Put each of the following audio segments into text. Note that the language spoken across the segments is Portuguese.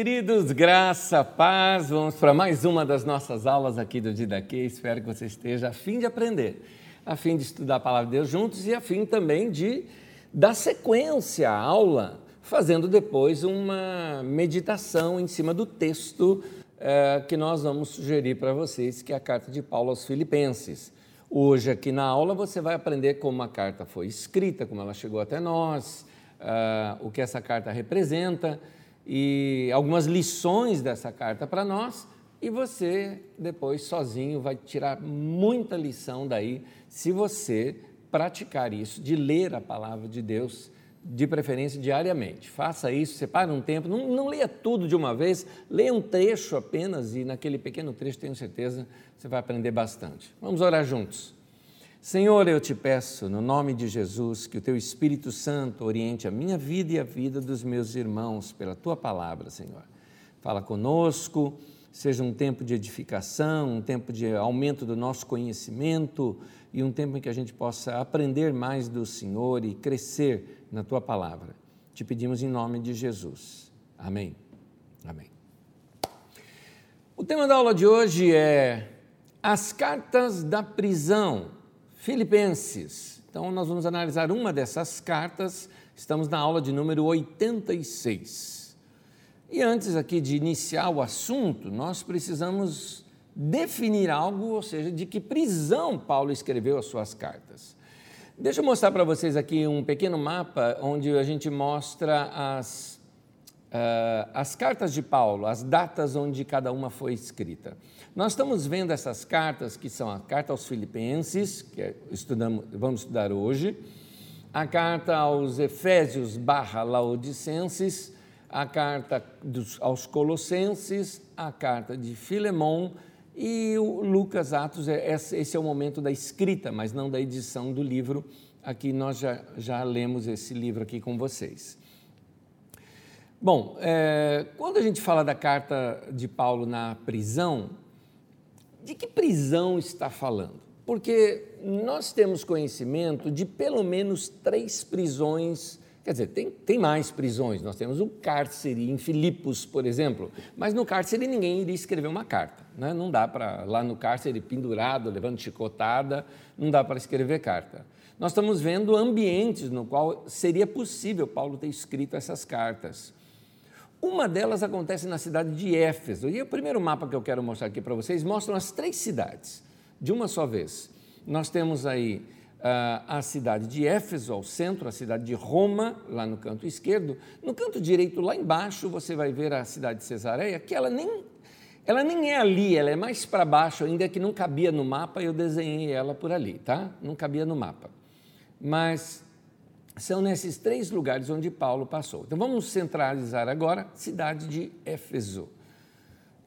queridos. Graça, paz. Vamos para mais uma das nossas aulas aqui do Didaquê. Espero que você esteja a fim de aprender, a fim de estudar a palavra de Deus juntos e a fim também de dar sequência à aula, fazendo depois uma meditação em cima do texto eh, que nós vamos sugerir para vocês, que é a carta de Paulo aos Filipenses. Hoje, aqui na aula, você vai aprender como a carta foi escrita, como ela chegou até nós, uh, o que essa carta representa e algumas lições dessa carta para nós. E você, depois, sozinho, vai tirar muita lição daí, se você praticar isso, de ler a palavra de Deus, de preferência diariamente. Faça isso, separe um tempo, não, não leia tudo de uma vez, leia um trecho apenas e naquele pequeno trecho, tenho certeza, você vai aprender bastante. Vamos orar juntos. Senhor, eu te peço, no nome de Jesus, que o teu Espírito Santo oriente a minha vida e a vida dos meus irmãos pela tua palavra, Senhor. Fala conosco, seja um tempo de edificação, um tempo de aumento do nosso conhecimento e um tempo em que a gente possa aprender mais do Senhor e crescer na tua palavra. Te pedimos em nome de Jesus. Amém. Amém. O tema da aula de hoje é as cartas da prisão Filipenses. Então, nós vamos analisar uma dessas cartas, estamos na aula de número 86. E antes aqui de iniciar o assunto, nós precisamos definir algo, ou seja, de que prisão Paulo escreveu as suas cartas. Deixa eu mostrar para vocês aqui um pequeno mapa onde a gente mostra as, uh, as cartas de Paulo, as datas onde cada uma foi escrita. Nós estamos vendo essas cartas, que são a carta aos Filipenses, que é, estudamos, vamos estudar hoje, a carta aos Efésios barra Laodicenses, a carta dos, aos Colossenses, a carta de Filemão e o Lucas Atos, é, esse é o momento da escrita, mas não da edição do livro. Aqui nós já, já lemos esse livro aqui com vocês. Bom, é, quando a gente fala da carta de Paulo na prisão, de que prisão está falando? Porque nós temos conhecimento de pelo menos três prisões, quer dizer, tem, tem mais prisões. Nós temos o cárcere em Filipos, por exemplo, mas no cárcere ninguém iria escrever uma carta. Né? Não dá para, lá no cárcere, pendurado, levando chicotada, não dá para escrever carta. Nós estamos vendo ambientes no qual seria possível Paulo ter escrito essas cartas. Uma delas acontece na cidade de Éfeso. E o primeiro mapa que eu quero mostrar aqui para vocês mostra as três cidades, de uma só vez. Nós temos aí uh, a cidade de Éfeso, ao centro, a cidade de Roma, lá no canto esquerdo. No canto direito, lá embaixo, você vai ver a cidade de Cesareia, que ela nem, ela nem é ali, ela é mais para baixo, ainda que não cabia no mapa, eu desenhei ela por ali, tá? Não cabia no mapa. Mas são nesses três lugares onde Paulo passou. Então vamos centralizar agora cidade de Éfeso.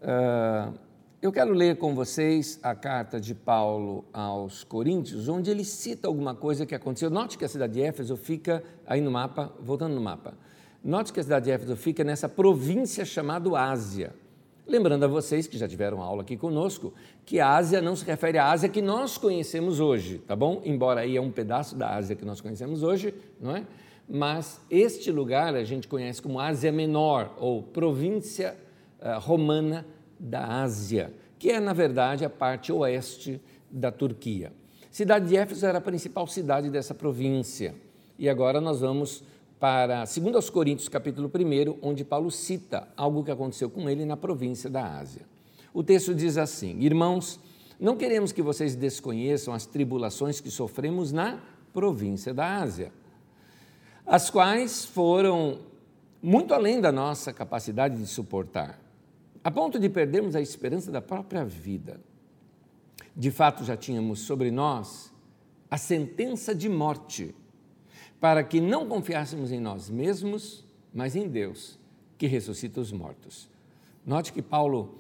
Uh, eu quero ler com vocês a carta de Paulo aos Coríntios, onde ele cita alguma coisa que aconteceu. Note que a cidade de Éfeso fica aí no mapa, voltando no mapa. Note que a cidade de Éfeso fica nessa província chamada Ásia. Lembrando a vocês que já tiveram aula aqui conosco, que a Ásia não se refere à Ásia que nós conhecemos hoje, tá bom? Embora aí é um pedaço da Ásia que nós conhecemos hoje, não é? Mas este lugar a gente conhece como Ásia Menor, ou província uh, romana da Ásia, que é, na verdade, a parte oeste da Turquia. Cidade de Éfeso era a principal cidade dessa província. E agora nós vamos para 2 Coríntios, capítulo 1, onde Paulo cita algo que aconteceu com ele na província da Ásia. O texto diz assim: Irmãos, não queremos que vocês desconheçam as tribulações que sofremos na província da Ásia, as quais foram muito além da nossa capacidade de suportar, a ponto de perdermos a esperança da própria vida. De fato, já tínhamos sobre nós a sentença de morte para que não confiássemos em nós mesmos, mas em Deus, que ressuscita os mortos. Note que Paulo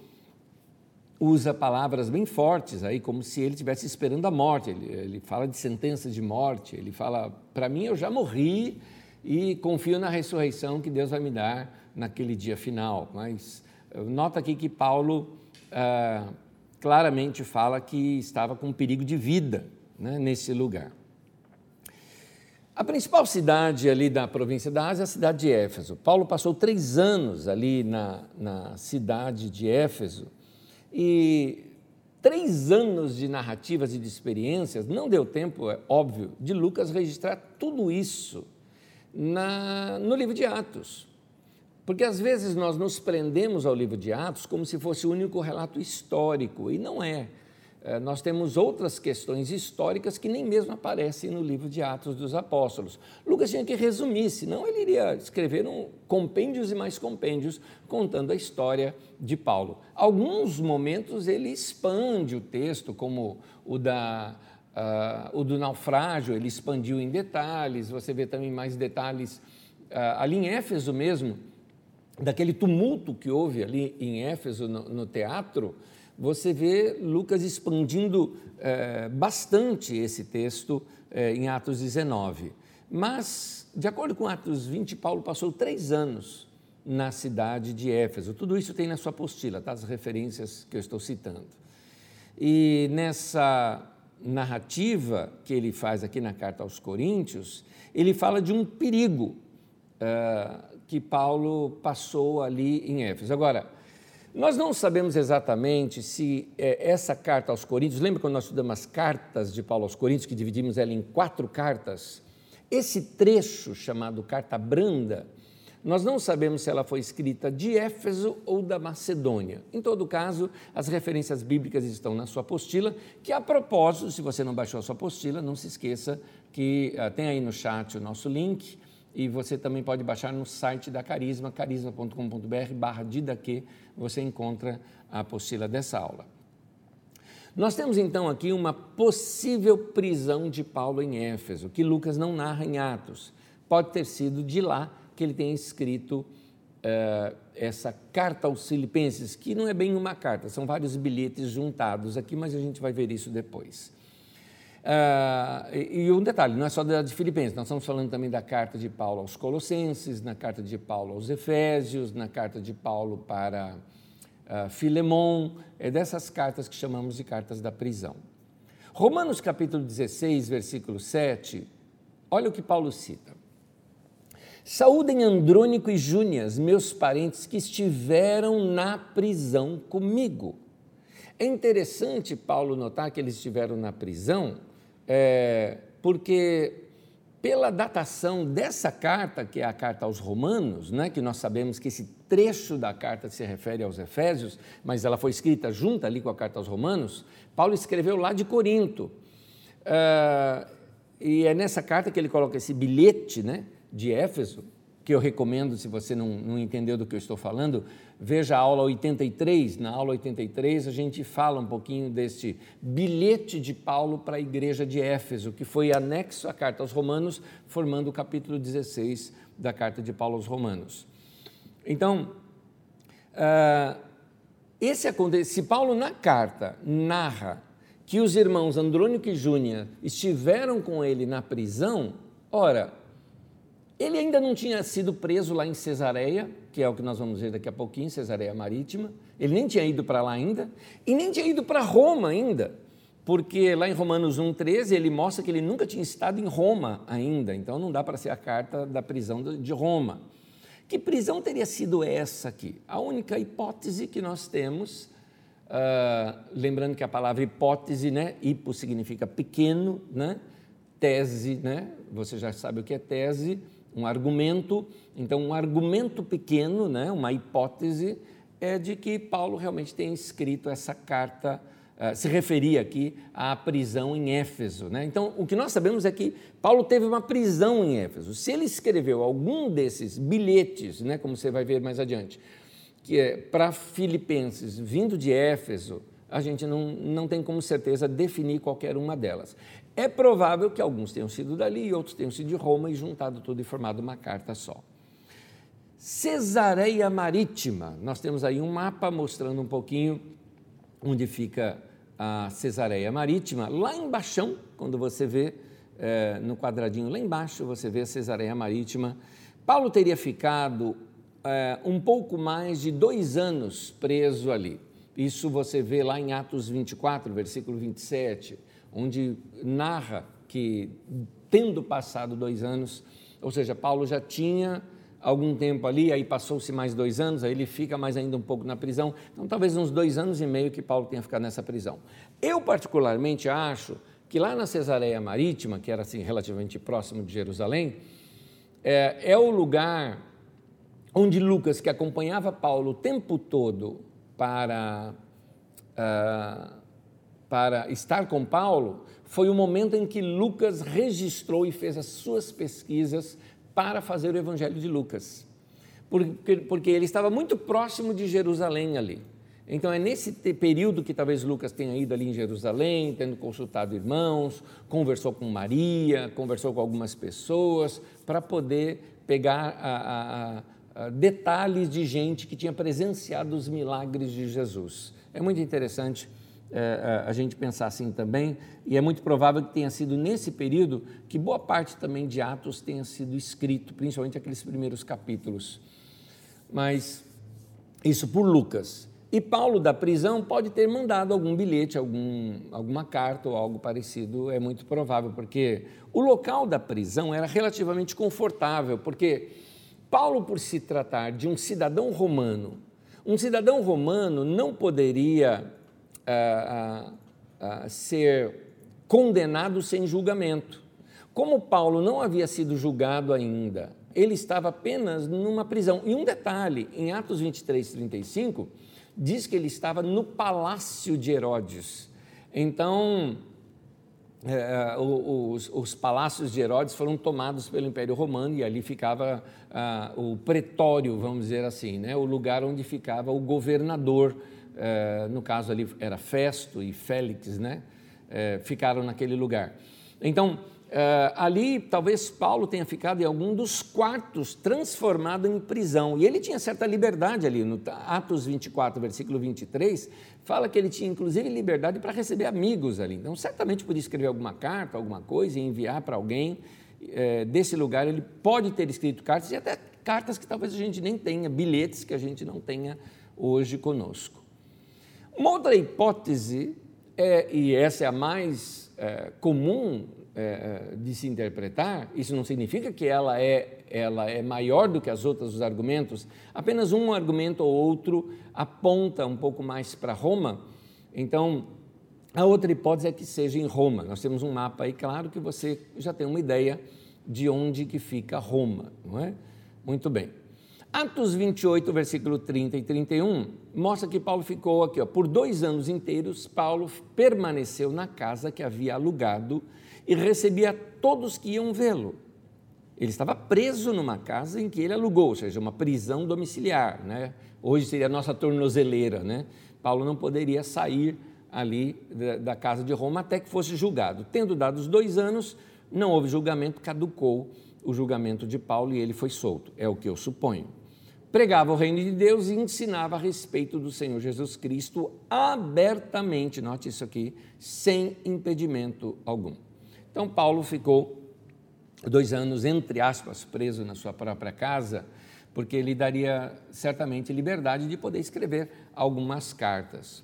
usa palavras bem fortes aí, como se ele estivesse esperando a morte. Ele, ele fala de sentença de morte, ele fala: para mim eu já morri e confio na ressurreição que Deus vai me dar naquele dia final. Mas nota aqui que Paulo ah, claramente fala que estava com perigo de vida né, nesse lugar. A principal cidade ali da província da Ásia é a cidade de Éfeso. Paulo passou três anos ali na, na cidade de Éfeso e três anos de narrativas e de experiências, não deu tempo, é óbvio, de Lucas registrar tudo isso na, no livro de Atos. Porque às vezes nós nos prendemos ao livro de Atos como se fosse o único relato histórico, e não é. Eh, nós temos outras questões históricas que nem mesmo aparecem no livro de Atos dos Apóstolos. Lucas tinha que resumir, senão ele iria escrever um compêndios e mais compêndios contando a história de Paulo. Alguns momentos ele expande o texto, como o da uh, o do naufrágio, ele expandiu em detalhes. Você vê também mais detalhes uh, ali em Éfeso mesmo, daquele tumulto que houve ali em Éfeso no, no teatro você vê Lucas expandindo é, bastante esse texto é, em Atos 19. Mas, de acordo com Atos 20, Paulo passou três anos na cidade de Éfeso. Tudo isso tem na sua apostila, tá? as referências que eu estou citando. E nessa narrativa que ele faz aqui na carta aos Coríntios, ele fala de um perigo uh, que Paulo passou ali em Éfeso. Agora, nós não sabemos exatamente se é, essa carta aos Coríntios, lembra quando nós estudamos as cartas de Paulo aos Coríntios, que dividimos ela em quatro cartas? Esse trecho chamado Carta Branda, nós não sabemos se ela foi escrita de Éfeso ou da Macedônia. Em todo caso, as referências bíblicas estão na sua apostila, que a propósito, se você não baixou a sua apostila, não se esqueça que uh, tem aí no chat o nosso link e você também pode baixar no site da Carisma, carisma.com.br barra didaque, você encontra a apostila dessa aula. Nós temos então aqui uma possível prisão de Paulo em Éfeso, que Lucas não narra em Atos. Pode ter sido de lá que ele tenha escrito uh, essa carta aos Filipenses, que não é bem uma carta, são vários bilhetes juntados aqui, mas a gente vai ver isso depois. Uh, e, e, um detalhe, não é só da de Filipenses, nós estamos falando também da carta de Paulo aos Colossenses, na carta de Paulo aos Efésios, na carta de Paulo para uh, Filemon, é dessas cartas que chamamos de cartas da prisão. Romanos capítulo 16, versículo 7, olha o que Paulo cita. Saúdem Andrônico e Júnias, meus parentes que estiveram na prisão comigo. É interessante Paulo notar que eles estiveram na prisão, é, porque pela datação dessa carta, que é a carta aos Romanos, né, que nós sabemos que esse trecho da carta se refere aos Efésios, mas ela foi escrita junto ali com a carta aos Romanos, Paulo escreveu lá de Corinto. Uh, e é nessa carta que ele coloca esse bilhete né, de Éfeso, que eu recomendo, se você não, não entendeu do que eu estou falando, veja a aula 83. Na aula 83, a gente fala um pouquinho deste bilhete de Paulo para a igreja de Éfeso, que foi anexo à carta aos Romanos, formando o capítulo 16 da carta de Paulo aos Romanos. Então, uh, esse se Paulo na carta narra que os irmãos Andrônico e Júnia estiveram com ele na prisão, ora, ele ainda não tinha sido preso lá em Cesareia, que é o que nós vamos ver daqui a pouquinho, Cesareia Marítima. Ele nem tinha ido para lá ainda, e nem tinha ido para Roma ainda, porque lá em Romanos 1,13 ele mostra que ele nunca tinha estado em Roma ainda, então não dá para ser a carta da prisão de Roma. Que prisão teria sido essa aqui? A única hipótese que nós temos, uh, lembrando que a palavra hipótese, né, hipo significa pequeno, né, tese, né, você já sabe o que é tese, um argumento. Então, um argumento pequeno, né, uma hipótese, é de que Paulo realmente tem escrito essa carta, uh, se referia aqui à prisão em Éfeso. Né? Então, o que nós sabemos é que Paulo teve uma prisão em Éfeso. Se ele escreveu algum desses bilhetes, né, como você vai ver mais adiante, que é para Filipenses, vindo de Éfeso, a gente não, não tem como certeza definir qualquer uma delas. É provável que alguns tenham sido dali e outros tenham sido de Roma e juntado tudo e formado uma carta só. Cesareia Marítima, nós temos aí um mapa mostrando um pouquinho onde fica a Cesareia Marítima. Lá embaixo, quando você vê é, no quadradinho lá embaixo, você vê a Cesareia Marítima. Paulo teria ficado é, um pouco mais de dois anos preso ali. Isso você vê lá em Atos 24, versículo 27 onde narra que tendo passado dois anos, ou seja, Paulo já tinha algum tempo ali, aí passou-se mais dois anos, aí ele fica mais ainda um pouco na prisão. Então, talvez uns dois anos e meio que Paulo tenha ficado nessa prisão. Eu, particularmente, acho que lá na Cesareia Marítima, que era assim relativamente próximo de Jerusalém, é, é o lugar onde Lucas, que acompanhava Paulo o tempo todo para, uh, para estar com Paulo, foi o momento em que Lucas registrou e fez as suas pesquisas para fazer o Evangelho de Lucas, porque, porque ele estava muito próximo de Jerusalém ali. Então é nesse período que talvez Lucas tenha ido ali em Jerusalém, tendo consultado irmãos, conversou com Maria, conversou com algumas pessoas, para poder pegar a, a, a, detalhes de gente que tinha presenciado os milagres de Jesus. É muito interessante é, a gente pensar assim também, e é muito provável que tenha sido nesse período que boa parte também de Atos tenha sido escrito, principalmente aqueles primeiros capítulos. Mas isso por Lucas. E Paulo da prisão pode ter mandado algum bilhete, algum, alguma carta ou algo parecido, é muito provável, porque o local da prisão era relativamente confortável, porque Paulo, por se tratar de um cidadão romano, um cidadão romano não poderia a, a, a ser condenado sem julgamento. Como Paulo não havia sido julgado ainda, ele estava apenas numa prisão. E um detalhe, em Atos 23, 35, diz que ele estava no palácio de Herodes. Então, é, os, os, palácios de Herodes foram tomados pelo Império Romano e ali ficava ah, o pretório, vamos dizer assim, né? o lugar onde ficava o governador é, no caso ali era Festo e Félix, né? É, ficaram naquele lugar. Então, é, ali talvez Paulo tenha ficado em algum dos quartos transformado em prisão. E ele tinha certa liberdade ali, no Atos 24, versículo 23, fala que ele tinha inclusive liberdade para receber amigos ali. Então, certamente podia escrever alguma carta, alguma coisa e enviar para alguém. Desse lugar, ele pode ter escrito cartas e até cartas que talvez a gente nem tenha, bilhetes que a gente não tenha hoje conosco. Uma outra hipótese, é, e essa é a mais é, comum é, de se interpretar, isso não significa que ela é, ela é maior do que as outras os argumentos, apenas um argumento ou outro aponta um pouco mais para Roma. Então, a outra hipótese é que seja em Roma. Nós temos um mapa aí, claro que você já tem uma ideia de onde que fica Roma, não é? Muito bem. Atos 28, versículo 30 e 31, mostra que Paulo ficou aqui, ó, por dois anos inteiros, Paulo permaneceu na casa que havia alugado e recebia todos que iam vê-lo. Ele estava preso numa casa em que ele alugou, ou seja, uma prisão domiciliar. Né? Hoje seria a nossa tornozeleira. Né? Paulo não poderia sair ali da, da casa de Roma até que fosse julgado. Tendo dado os dois anos, não houve julgamento, caducou o julgamento de Paulo e ele foi solto. É o que eu suponho pregava o reino de Deus e ensinava a respeito do Senhor Jesus Cristo abertamente, note isso aqui, sem impedimento algum. Então, Paulo ficou dois anos, entre aspas, preso na sua própria casa, porque ele daria certamente liberdade de poder escrever algumas cartas.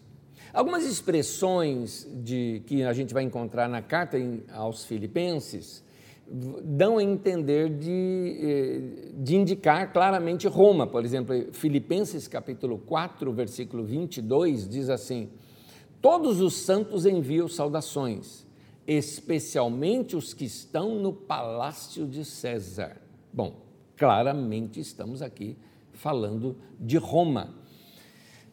Algumas expressões de, que a gente vai encontrar na carta aos Filipenses dão a entender de, eh, de indicar claramente Roma. Por exemplo, Filipenses capítulo 4, versículo 22 diz assim: Todos os santos enviam saudações, especialmente os que estão no palácio de César. Bom, claramente estamos aqui falando de Roma.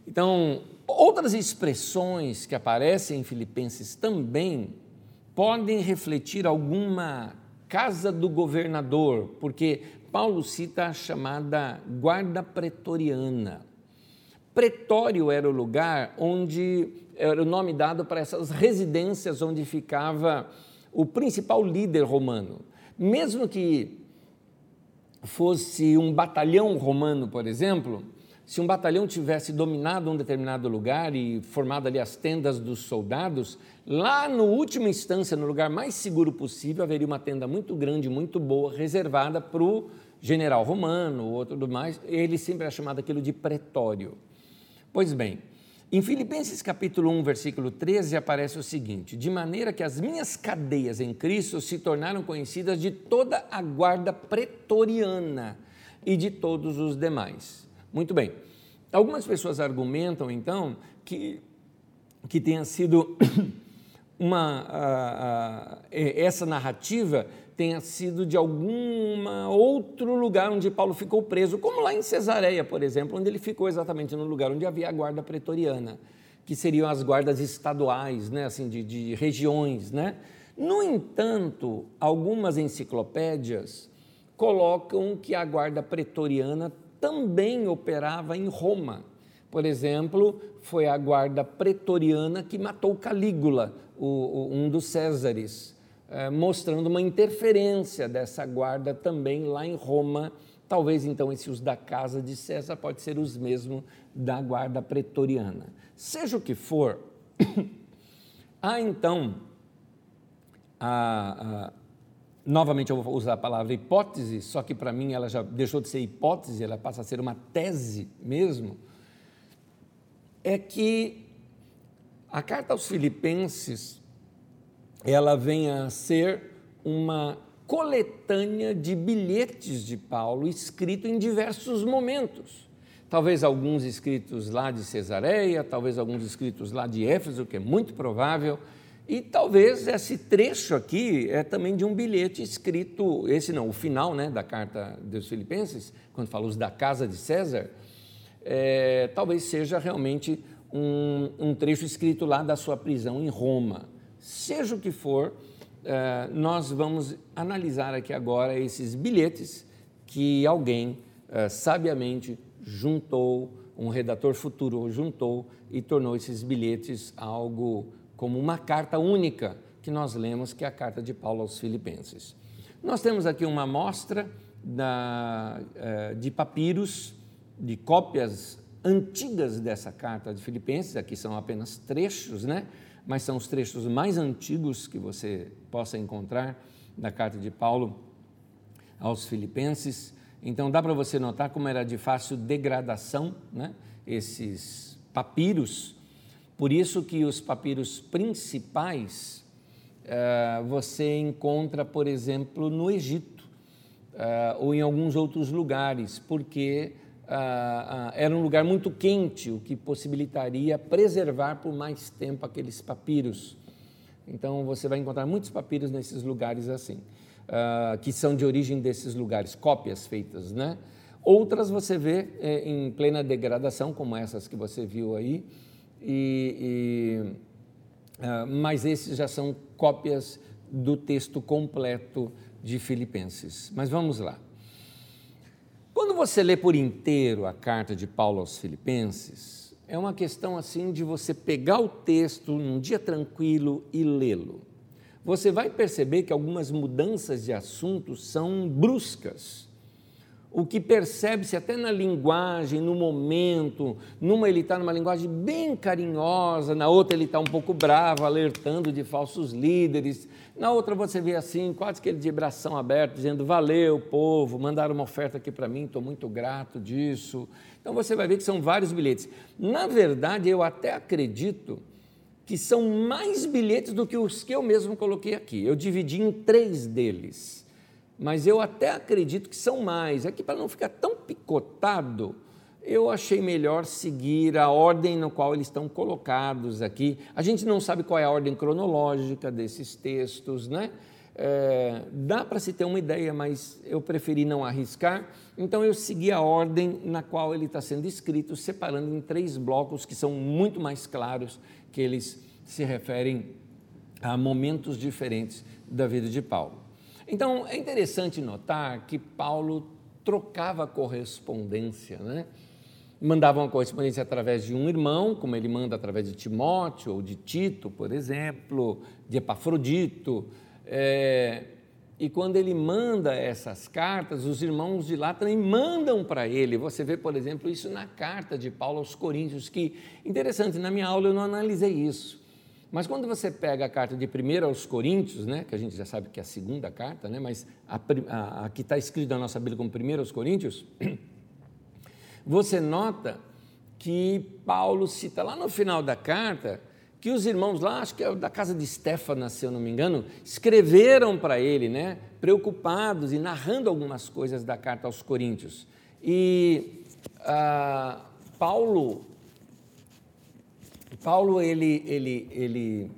Então, outras expressões que aparecem em Filipenses também podem refletir alguma casa do governador, porque Paulo cita a chamada guarda pretoriana. Pretório era o lugar onde era o nome dado para essas residências onde ficava o principal líder romano. Mesmo que fosse um batalhão romano, por exemplo, se um batalhão tivesse dominado um determinado lugar e formado ali as tendas dos soldados, lá no última instância, no lugar mais seguro possível, haveria uma tenda muito grande, muito boa, reservada para o general romano ou tudo mais. Ele sempre é chamado aquilo de pretório. Pois bem, Em Filipenses capítulo 1, versículo 13, aparece o seguinte: De maneira que as minhas cadeias em Cristo se tornaram conhecidas de toda a guarda pretoriana e de todos os demais. Muito bem. Algumas pessoas argumentam, então, que, que tenha sido uma. A, a, essa narrativa tenha sido de algum outro lugar onde Paulo ficou preso, como lá em Cesareia, por exemplo, onde ele ficou exatamente no lugar onde havia a guarda pretoriana, que seriam as guardas estaduais, né, assim, de, de regiões. Né? No entanto, algumas enciclopédias colocam que a guarda pretoriana também operava em Roma. Por exemplo, foi a guarda pretoriana que matou Calígula, o, o, um dos Césares. É, mostrando uma interferência dessa guarda também lá em Roma. Talvez então esses da casa de César pode ser os mesmos da guarda pretoriana. Seja o que for, há então a, a, novamente eu vou usar a palavra hipótese, só que para mim ela já deixou de ser hipótese, ela passa a ser uma tese mesmo, é que a carta aos Filipenses ela vem a ser uma coletânea de bilhetes de Paulo escrito em diversos momentos. Talvez alguns escritos lá de Cesareia, talvez alguns escritos lá de Éfeso, que é muito provável, e talvez esse trecho aqui é também de um bilhete escrito, esse não, o final né, da carta dos Filipenses, quando fala os da casa de César, é, talvez seja realmente um, um trecho escrito lá da sua prisão em Roma. Seja o que for, eh, nós vamos analisar aqui agora esses bilhetes que alguém eh, sabiamente juntou, um redator futuro juntou e tornou esses bilhetes algo como uma carta única que nós lemos, que é a carta de Paulo aos Filipenses. Nós temos aqui uma amostra da, eh, de papiros, de cópias antigas dessa carta de Filipenses, aqui são apenas trechos, né? mas são os trechos mais antigos que você possa encontrar da carta de Paulo aos Filipenses. Então dá para você notar como era de fácil degradação, né? esses papiros. Por isso que os papiros principais uh, você encontra, por exemplo, no Egito uh, ou em alguns outros lugares, porque ah, era um lugar muito quente, o que possibilitaria preservar por mais tempo aqueles papiros. Então você vai encontrar muitos papiros nesses lugares assim, ah, que são de origem desses lugares, cópias feitas, né? Outras você vê é, em plena degradação, como essas que você viu aí, e, e, ah, mas esses já são cópias do texto completo de Filipenses. Mas vamos lá. Quando você lê por inteiro a carta de Paulo aos Filipenses, é uma questão assim de você pegar o texto num dia tranquilo e lê-lo. Você vai perceber que algumas mudanças de assunto são bruscas o que percebe-se até na linguagem, no momento. Numa ele está numa linguagem bem carinhosa, na outra ele está um pouco bravo, alertando de falsos líderes. Na outra você vê assim, quase que ele de bração aberto, dizendo: Valeu, povo, mandaram uma oferta aqui para mim, estou muito grato disso. Então você vai ver que são vários bilhetes. Na verdade, eu até acredito que são mais bilhetes do que os que eu mesmo coloquei aqui. Eu dividi em três deles mas eu até acredito que são mais. Aqui, para não ficar tão picotado, eu achei melhor seguir a ordem na qual eles estão colocados aqui. A gente não sabe qual é a ordem cronológica desses textos, né? É, dá para se ter uma ideia, mas eu preferi não arriscar. Então eu segui a ordem na qual ele está sendo escrito, separando em três blocos que são muito mais claros, que eles se referem a momentos diferentes da vida de Paulo. Então, é interessante notar que Paulo trocava correspondência, né? Mandava uma correspondência através de um irmão, como ele manda através de Timóteo ou de Tito, por exemplo, de Epafrodito. É, e quando ele manda essas cartas, os irmãos de lá também mandam para ele. Você vê, por exemplo, isso na carta de Paulo aos Coríntios, que, interessante, na minha aula eu não analisei isso. Mas quando você pega a carta de 1 aos Coríntios, né, que a gente já sabe que é a segunda carta, né, mas a, a, a que está escrita na nossa Bíblia como 1 aos Coríntios, você nota que Paulo cita lá no final da carta, que os irmãos lá, acho que é da casa de Stefanas, se eu não me engano, escreveram para ele, né, preocupados e narrando algumas coisas da carta aos Coríntios. E ah, Paulo, Paulo ele, ele, ele,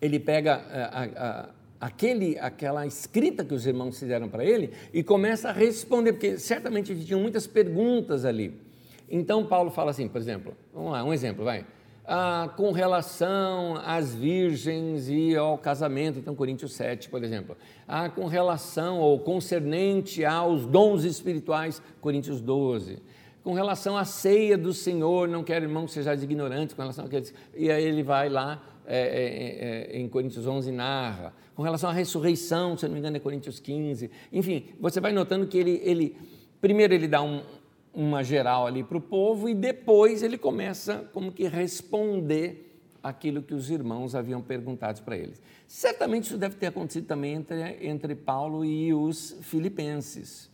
ele pega a, a, aquele, aquela escrita que os irmãos fizeram para ele e começa a responder, porque certamente tinham muitas perguntas ali. Então Paulo fala assim, por exemplo, vamos lá, um exemplo, vai. Ah, com relação às virgens e ao casamento, então Coríntios 7, por exemplo. Ah, com relação ou concernente aos dons espirituais, Coríntios 12. Com relação à ceia do Senhor, não quero, irmão, que sejais ignorantes com relação àqueles. E aí ele vai lá é, é, é, em Coríntios 11 narra. Com relação à ressurreição, se não me engano, é Coríntios 15. Enfim, você vai notando que ele, ele primeiro ele dá um, uma geral ali para o povo e depois ele começa como que responder aquilo que os irmãos haviam perguntado para eles. Certamente isso deve ter acontecido também entre, entre Paulo e os filipenses.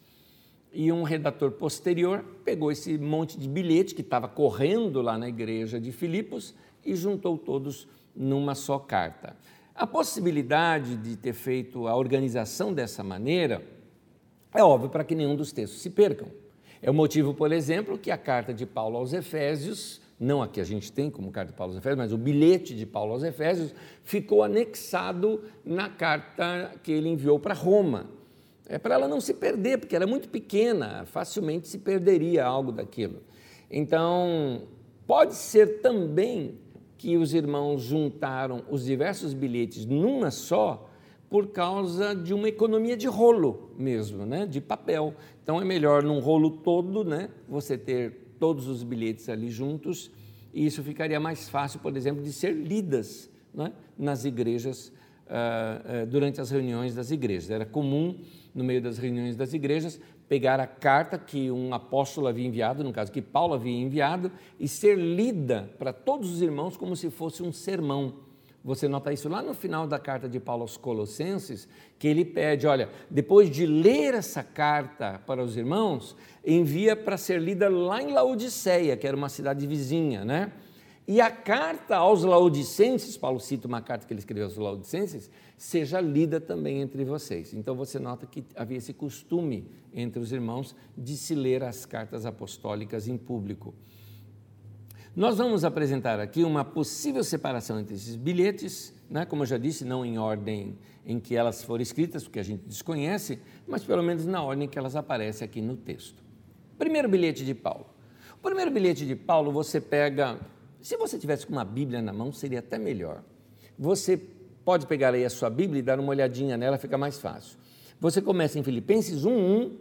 E um redator posterior pegou esse monte de bilhete que estava correndo lá na igreja de Filipos e juntou todos numa só carta. A possibilidade de ter feito a organização dessa maneira é óbvio para que nenhum dos textos se percam. É o motivo, por exemplo, que a carta de Paulo aos Efésios, não a que a gente tem como carta de Paulo aos Efésios, mas o bilhete de Paulo aos Efésios, ficou anexado na carta que ele enviou para Roma. É para ela não se perder, porque era muito pequena, facilmente se perderia algo daquilo. Então, pode ser também que os irmãos juntaram os diversos bilhetes numa só por causa de uma economia de rolo mesmo, né? de papel. Então é melhor num rolo todo né? você ter todos os bilhetes ali juntos e isso ficaria mais fácil, por exemplo, de ser lidas né? nas igrejas uh, uh, durante as reuniões das igrejas. Era comum, no meio das reuniões das igrejas, pegar a carta que um apóstolo havia enviado, no caso que Paulo havia enviado, e ser lida para todos os irmãos como se fosse um sermão. Você nota isso lá no final da carta de Paulo aos Colossenses, que ele pede: olha, depois de ler essa carta para os irmãos, envia para ser lida lá em Laodiceia, que era uma cidade vizinha, né? E a carta aos Laodicenses, Paulo cita uma carta que ele escreveu aos Laodicenses, seja lida também entre vocês. Então você nota que havia esse costume entre os irmãos de se ler as cartas apostólicas em público. Nós vamos apresentar aqui uma possível separação entre esses bilhetes, né? como eu já disse, não em ordem em que elas foram escritas, porque a gente desconhece, mas pelo menos na ordem que elas aparecem aqui no texto. Primeiro bilhete de Paulo. O primeiro bilhete de Paulo você pega se você tivesse com uma Bíblia na mão, seria até melhor. Você pode pegar aí a sua Bíblia e dar uma olhadinha nela, fica mais fácil. Você começa em Filipenses 1:1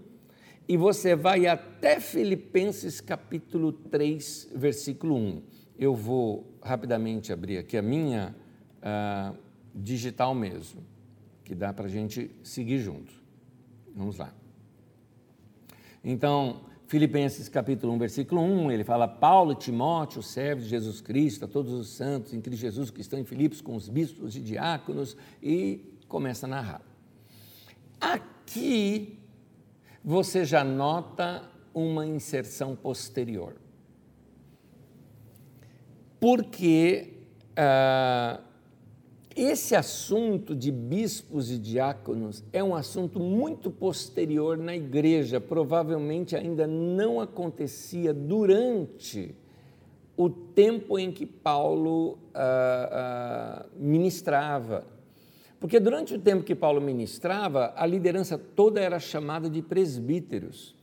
e você vai até Filipenses capítulo 3, versículo 1. Eu vou rapidamente abrir aqui a minha uh, digital mesmo, que dá para a gente seguir junto. Vamos lá. Então, Filipenses capítulo 1, versículo 1, ele fala: Paulo e Timóteo, servos de Jesus Cristo, a todos os santos em Cristo Jesus que estão em Filipos com os bispos e diáconos, e começa a narrar. Aqui você já nota uma inserção posterior. Porque ah, esse assunto de bispos e diáconos é um assunto muito posterior na igreja, provavelmente ainda não acontecia durante o tempo em que Paulo ah, ah, ministrava. Porque durante o tempo que Paulo ministrava, a liderança toda era chamada de presbíteros.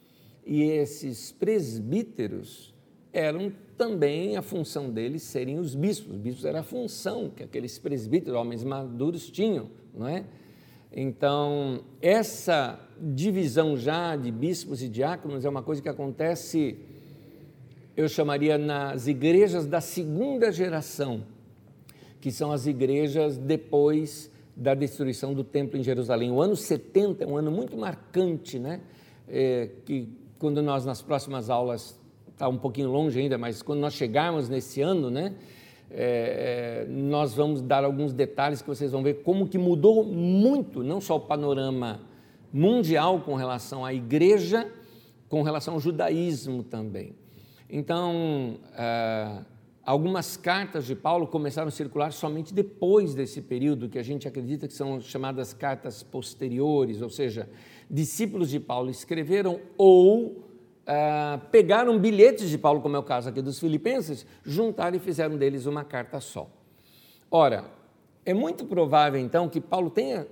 E esses presbíteros eram também a função deles serem os bispos. Os bispos era a função que aqueles presbíteros, homens maduros, tinham, não é? Então, essa divisão já de bispos e diáconos é uma coisa que acontece, eu chamaria, nas igrejas da segunda geração, que são as igrejas depois da destruição do templo em Jerusalém. O ano 70 é um ano muito marcante, né? É, que quando nós, nas próximas aulas, está um pouquinho longe ainda, mas quando nós chegarmos nesse ano, né, é, é, nós vamos dar alguns detalhes que vocês vão ver como que mudou muito, não só o panorama mundial com relação à igreja, com relação ao judaísmo também. Então, ah, algumas cartas de Paulo começaram a circular somente depois desse período, que a gente acredita que são chamadas cartas posteriores, ou seja, discípulos de Paulo escreveram ou ah, pegaram bilhetes de Paulo, como é o caso aqui dos Filipenses, juntaram e fizeram deles uma carta só. Ora, é muito provável então que Paulo tenha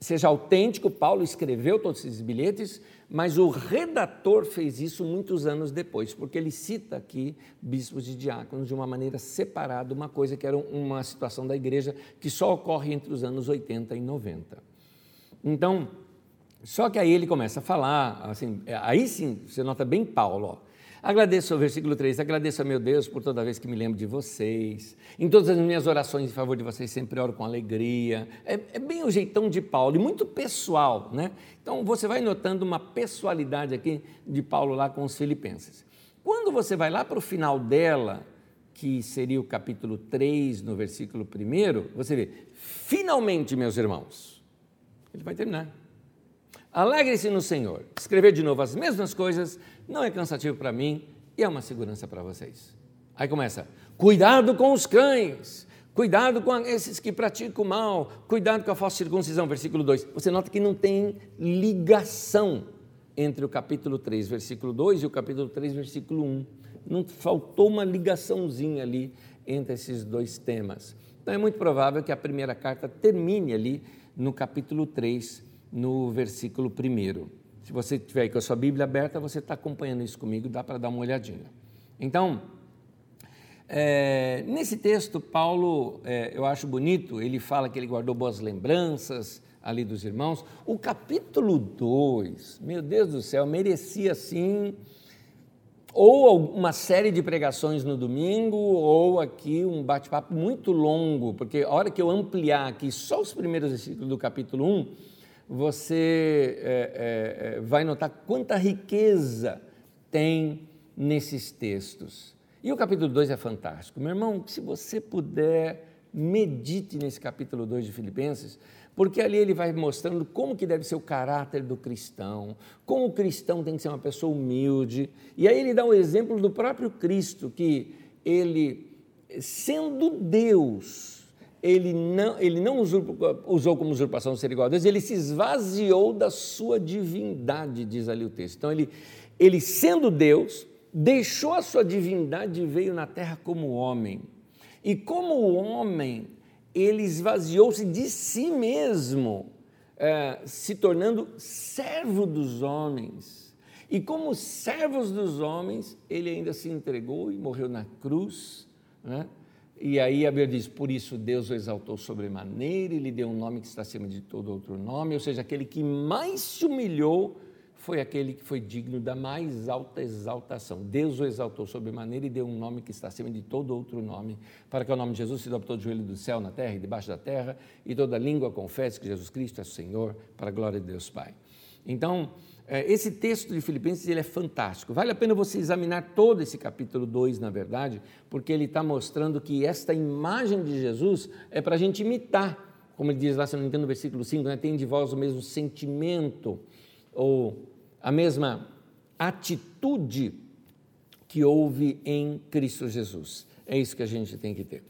seja autêntico, Paulo escreveu todos esses bilhetes, mas o redator fez isso muitos anos depois, porque ele cita aqui bispos e diáconos de uma maneira separada, uma coisa que era uma situação da igreja que só ocorre entre os anos 80 e 90. Então, só que aí ele começa a falar, assim, aí sim, você nota bem Paulo, ó, Agradeço versículo 3, agradeço a meu Deus por toda vez que me lembro de vocês. Em todas as minhas orações em favor de vocês, sempre oro com alegria. É, é, bem o jeitão de Paulo e muito pessoal, né? Então você vai notando uma pessoalidade aqui de Paulo lá com os filipenses. Quando você vai lá para o final dela, que seria o capítulo 3, no versículo 1, você vê, finalmente, meus irmãos, ele vai terminar. Alegre-se no Senhor. Escrever de novo as mesmas coisas não é cansativo para mim e é uma segurança para vocês. Aí começa: cuidado com os cães, cuidado com esses que praticam mal, cuidado com a falsa circuncisão. Versículo 2. Você nota que não tem ligação entre o capítulo 3, versículo 2 e o capítulo 3, versículo 1. Não faltou uma ligaçãozinha ali entre esses dois temas. Então é muito provável que a primeira carta termine ali no capítulo 3, no versículo 1. Se você tiver aí com a sua Bíblia aberta, você está acompanhando isso comigo, dá para dar uma olhadinha. Então, é, nesse texto, Paulo, é, eu acho bonito, ele fala que ele guardou boas lembranças ali dos irmãos. O capítulo 2, meu Deus do céu, merecia sim ou uma série de pregações no domingo, ou aqui um bate-papo muito longo, porque a hora que eu ampliar aqui só os primeiros versículos do capítulo 1, você é, é, é, vai notar quanta riqueza tem nesses textos. E o capítulo 2 é fantástico. Meu irmão, se você puder, medite nesse capítulo 2 de Filipenses, porque ali ele vai mostrando como que deve ser o caráter do cristão, como o cristão tem que ser uma pessoa humilde. E aí ele dá o exemplo do próprio Cristo, que ele, sendo Deus, ele não, ele não usou como usurpação ser igual a Deus, ele se esvaziou da sua divindade, diz ali o texto. Então, ele, ele sendo Deus, deixou a sua divindade e veio na terra como homem. E como homem, ele esvaziou-se de si mesmo, é, se tornando servo dos homens. E como servos dos homens, ele ainda se entregou e morreu na cruz, né? E aí a Bíblia diz: Por isso Deus o exaltou sobremaneira e lhe deu um nome que está acima de todo outro nome, ou seja, aquele que mais se humilhou foi aquele que foi digno da mais alta exaltação. Deus o exaltou sobremaneira e deu um nome que está acima de todo outro nome, para que o nome de Jesus se dobre todo o joelho do céu, na terra e debaixo da terra, e toda língua confesse que Jesus Cristo é Senhor, para a glória de Deus Pai. Então, esse texto de Filipenses ele é fantástico. Vale a pena você examinar todo esse capítulo 2, na verdade, porque ele está mostrando que esta imagem de Jesus é para a gente imitar. Como ele diz lá, se não me engano, no versículo 5, né? tem de vós o mesmo sentimento, ou a mesma atitude que houve em Cristo Jesus. É isso que a gente tem que ter.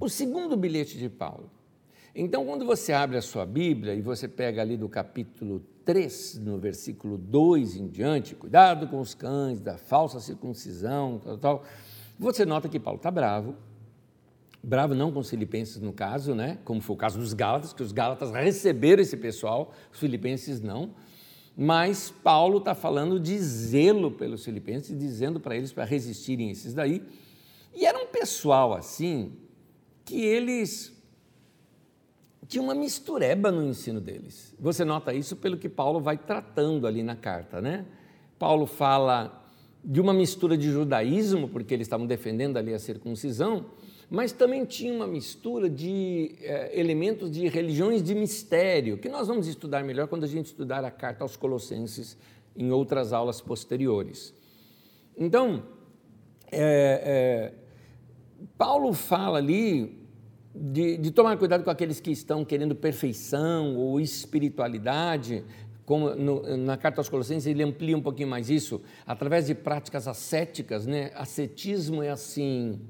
O segundo bilhete de Paulo. Então, quando você abre a sua Bíblia e você pega ali do capítulo 3, no versículo 2 em diante, cuidado com os cães, da falsa circuncisão, tal, tal. Você nota que Paulo está bravo, bravo não com os filipenses no caso, né? como foi o caso dos Gálatas, que os Gálatas receberam esse pessoal, os filipenses não, mas Paulo está falando de zelo pelos filipenses, dizendo para eles para resistirem esses daí, e era um pessoal assim, que eles tinha uma mistureba no ensino deles. Você nota isso pelo que Paulo vai tratando ali na carta, né? Paulo fala de uma mistura de judaísmo, porque eles estavam defendendo ali a circuncisão, mas também tinha uma mistura de eh, elementos de religiões de mistério, que nós vamos estudar melhor quando a gente estudar a carta aos Colossenses em outras aulas posteriores. Então, é, é, Paulo fala ali de, de, tomar cuidado com aqueles que estão querendo perfeição ou espiritualidade, como no, na carta aos Colossenses ele amplia um pouquinho mais isso, através de práticas ascéticas, né? Ascetismo é assim.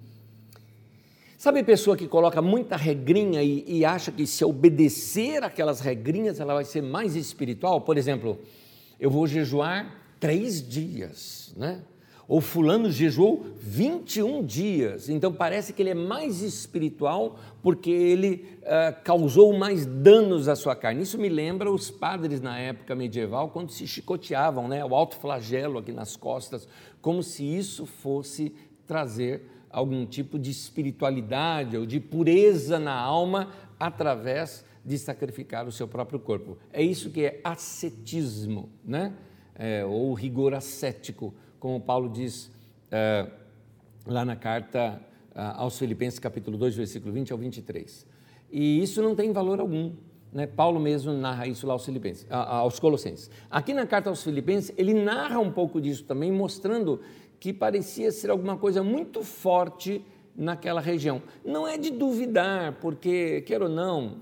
Sabe pessoa que coloca muita regrinha e, e acha que se obedecer aquelas regrinhas ela vai ser mais espiritual? Por exemplo, eu vou jejuar três dias, né? Ou fulano jejuou 21 dias, então parece que ele é mais espiritual porque ele uh, causou mais danos à sua carne. Isso me lembra os padres na época medieval, quando se chicoteavam, né, o alto flagelo aqui nas costas, como se isso fosse trazer algum tipo de espiritualidade ou de pureza na alma através de sacrificar o seu próprio corpo. É isso que é ascetismo, né? É, ou rigor ascético como Paulo diz é, lá na carta é, aos Filipenses, capítulo 2, versículo 20 ao 23. E isso não tem valor algum. Né? Paulo mesmo narra isso lá aos, Filipenses, aos Colossenses. Aqui na carta aos Filipenses, ele narra um pouco disso também, mostrando que parecia ser alguma coisa muito forte naquela região. Não é de duvidar, porque, quer ou não,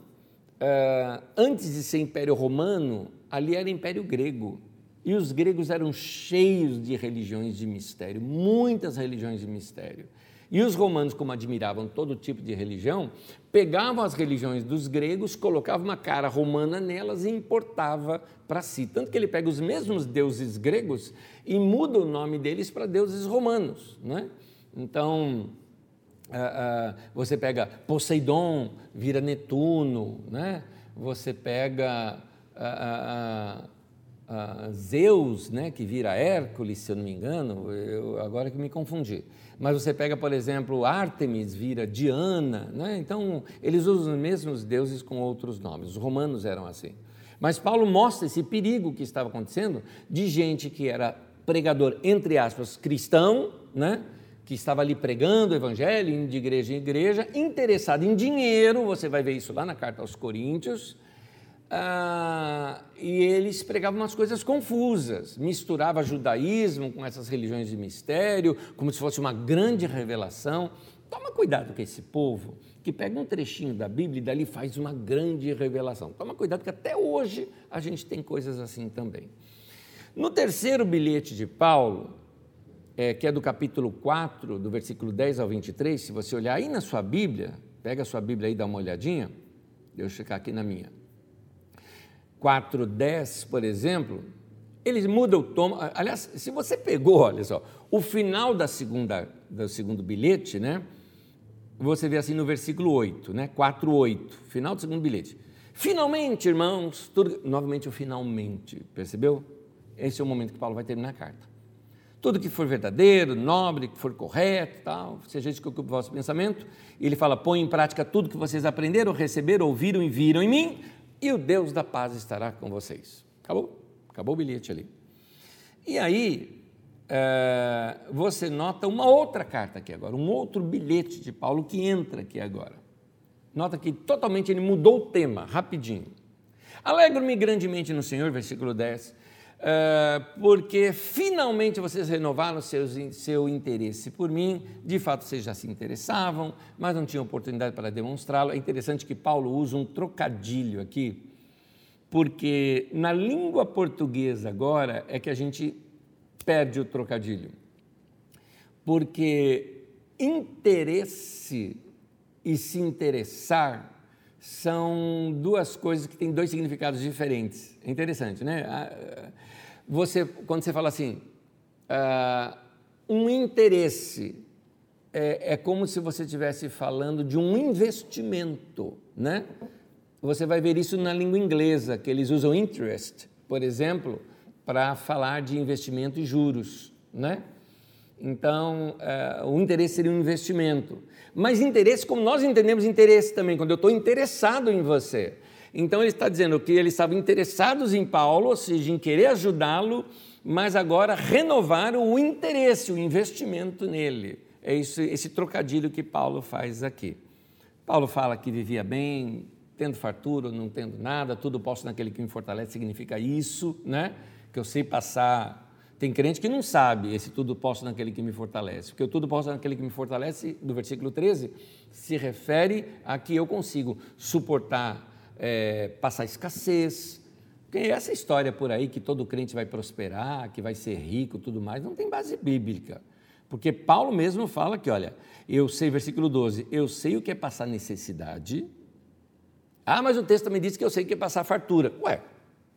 é, antes de ser Império Romano, ali era Império Grego. E os gregos eram cheios de religiões de mistério, muitas religiões de mistério. E os romanos, como admiravam todo tipo de religião, pegavam as religiões dos gregos, colocavam uma cara romana nelas e importava para si. Tanto que ele pega os mesmos deuses gregos e muda o nome deles para deuses romanos. Né? Então, uh, uh, você pega Poseidon, vira Netuno, né? você pega. Uh, uh, Zeus, né, que vira Hércules, se eu não me engano, eu, agora que me confundi. Mas você pega, por exemplo, Ártemis, vira Diana, né? então eles usam os mesmos deuses com outros nomes. Os romanos eram assim. Mas Paulo mostra esse perigo que estava acontecendo de gente que era pregador, entre aspas, cristão, né? que estava ali pregando o evangelho, indo de igreja em igreja, interessado em dinheiro, você vai ver isso lá na carta aos Coríntios, ah, e eles pregavam umas coisas confusas, misturava judaísmo com essas religiões de mistério, como se fosse uma grande revelação. Toma cuidado com esse povo que pega um trechinho da Bíblia e dali faz uma grande revelação. Toma cuidado que até hoje a gente tem coisas assim também. No terceiro bilhete de Paulo, é, que é do capítulo 4, do versículo 10 ao 23, se você olhar aí na sua Bíblia, pega a sua Bíblia aí e dá uma olhadinha, deixa eu checar aqui na minha. 4.10, por exemplo, eles mudam o tom. Aliás, se você pegou, olha só, o final da segunda, do segundo bilhete, né? Você vê assim no versículo 8, né? 4.8, final do segundo bilhete. Finalmente, irmãos, tudo, novamente o finalmente, percebeu? Esse é o momento que Paulo vai terminar a carta. Tudo que for verdadeiro, nobre, que for correto, tal, seja isso que ocupe o vosso pensamento. Ele fala: põe em prática tudo que vocês aprenderam, receberam, ouviram e viram em mim, e o Deus da paz estará com vocês. Acabou? Acabou o bilhete ali. E aí, é, você nota uma outra carta aqui agora, um outro bilhete de Paulo que entra aqui agora. Nota que totalmente ele mudou o tema, rapidinho. Alegro-me grandemente no Senhor, versículo 10, é, porque finalmente vocês renovaram seu, seu interesse por mim. De fato, vocês já se interessavam, mas não tinham oportunidade para demonstrá-lo. É interessante que Paulo usa um trocadilho aqui, porque na língua portuguesa agora é que a gente perde o trocadilho. Porque interesse e se interessar são duas coisas que têm dois significados diferentes. É interessante, né? Você, quando você fala assim, uh, um interesse, é, é, como se você estivesse falando de um investimento, né? Você vai ver isso na língua inglesa, que eles usam interest, por exemplo, para falar de investimento e juros, né? Então, uh, o interesse seria um investimento. Mas interesse, como nós entendemos interesse também, quando eu estou interessado em você. Então, ele está dizendo que eles estavam interessados em Paulo, ou seja, em querer ajudá-lo, mas agora renovaram o interesse, o investimento nele. É esse, esse trocadilho que Paulo faz aqui. Paulo fala que vivia bem, tendo fartura, não tendo nada, tudo posso naquele que me fortalece, significa isso, né? Que eu sei passar tem crente que não sabe esse tudo posso naquele que me fortalece, porque o tudo posso naquele que me fortalece, do versículo 13, se refere a que eu consigo suportar, é, passar escassez, Porque essa história por aí que todo crente vai prosperar, que vai ser rico, tudo mais, não tem base bíblica. Porque Paulo mesmo fala que, olha, eu sei, versículo 12, eu sei o que é passar necessidade. Ah, mas o texto também diz que eu sei o que é passar fartura. Ué,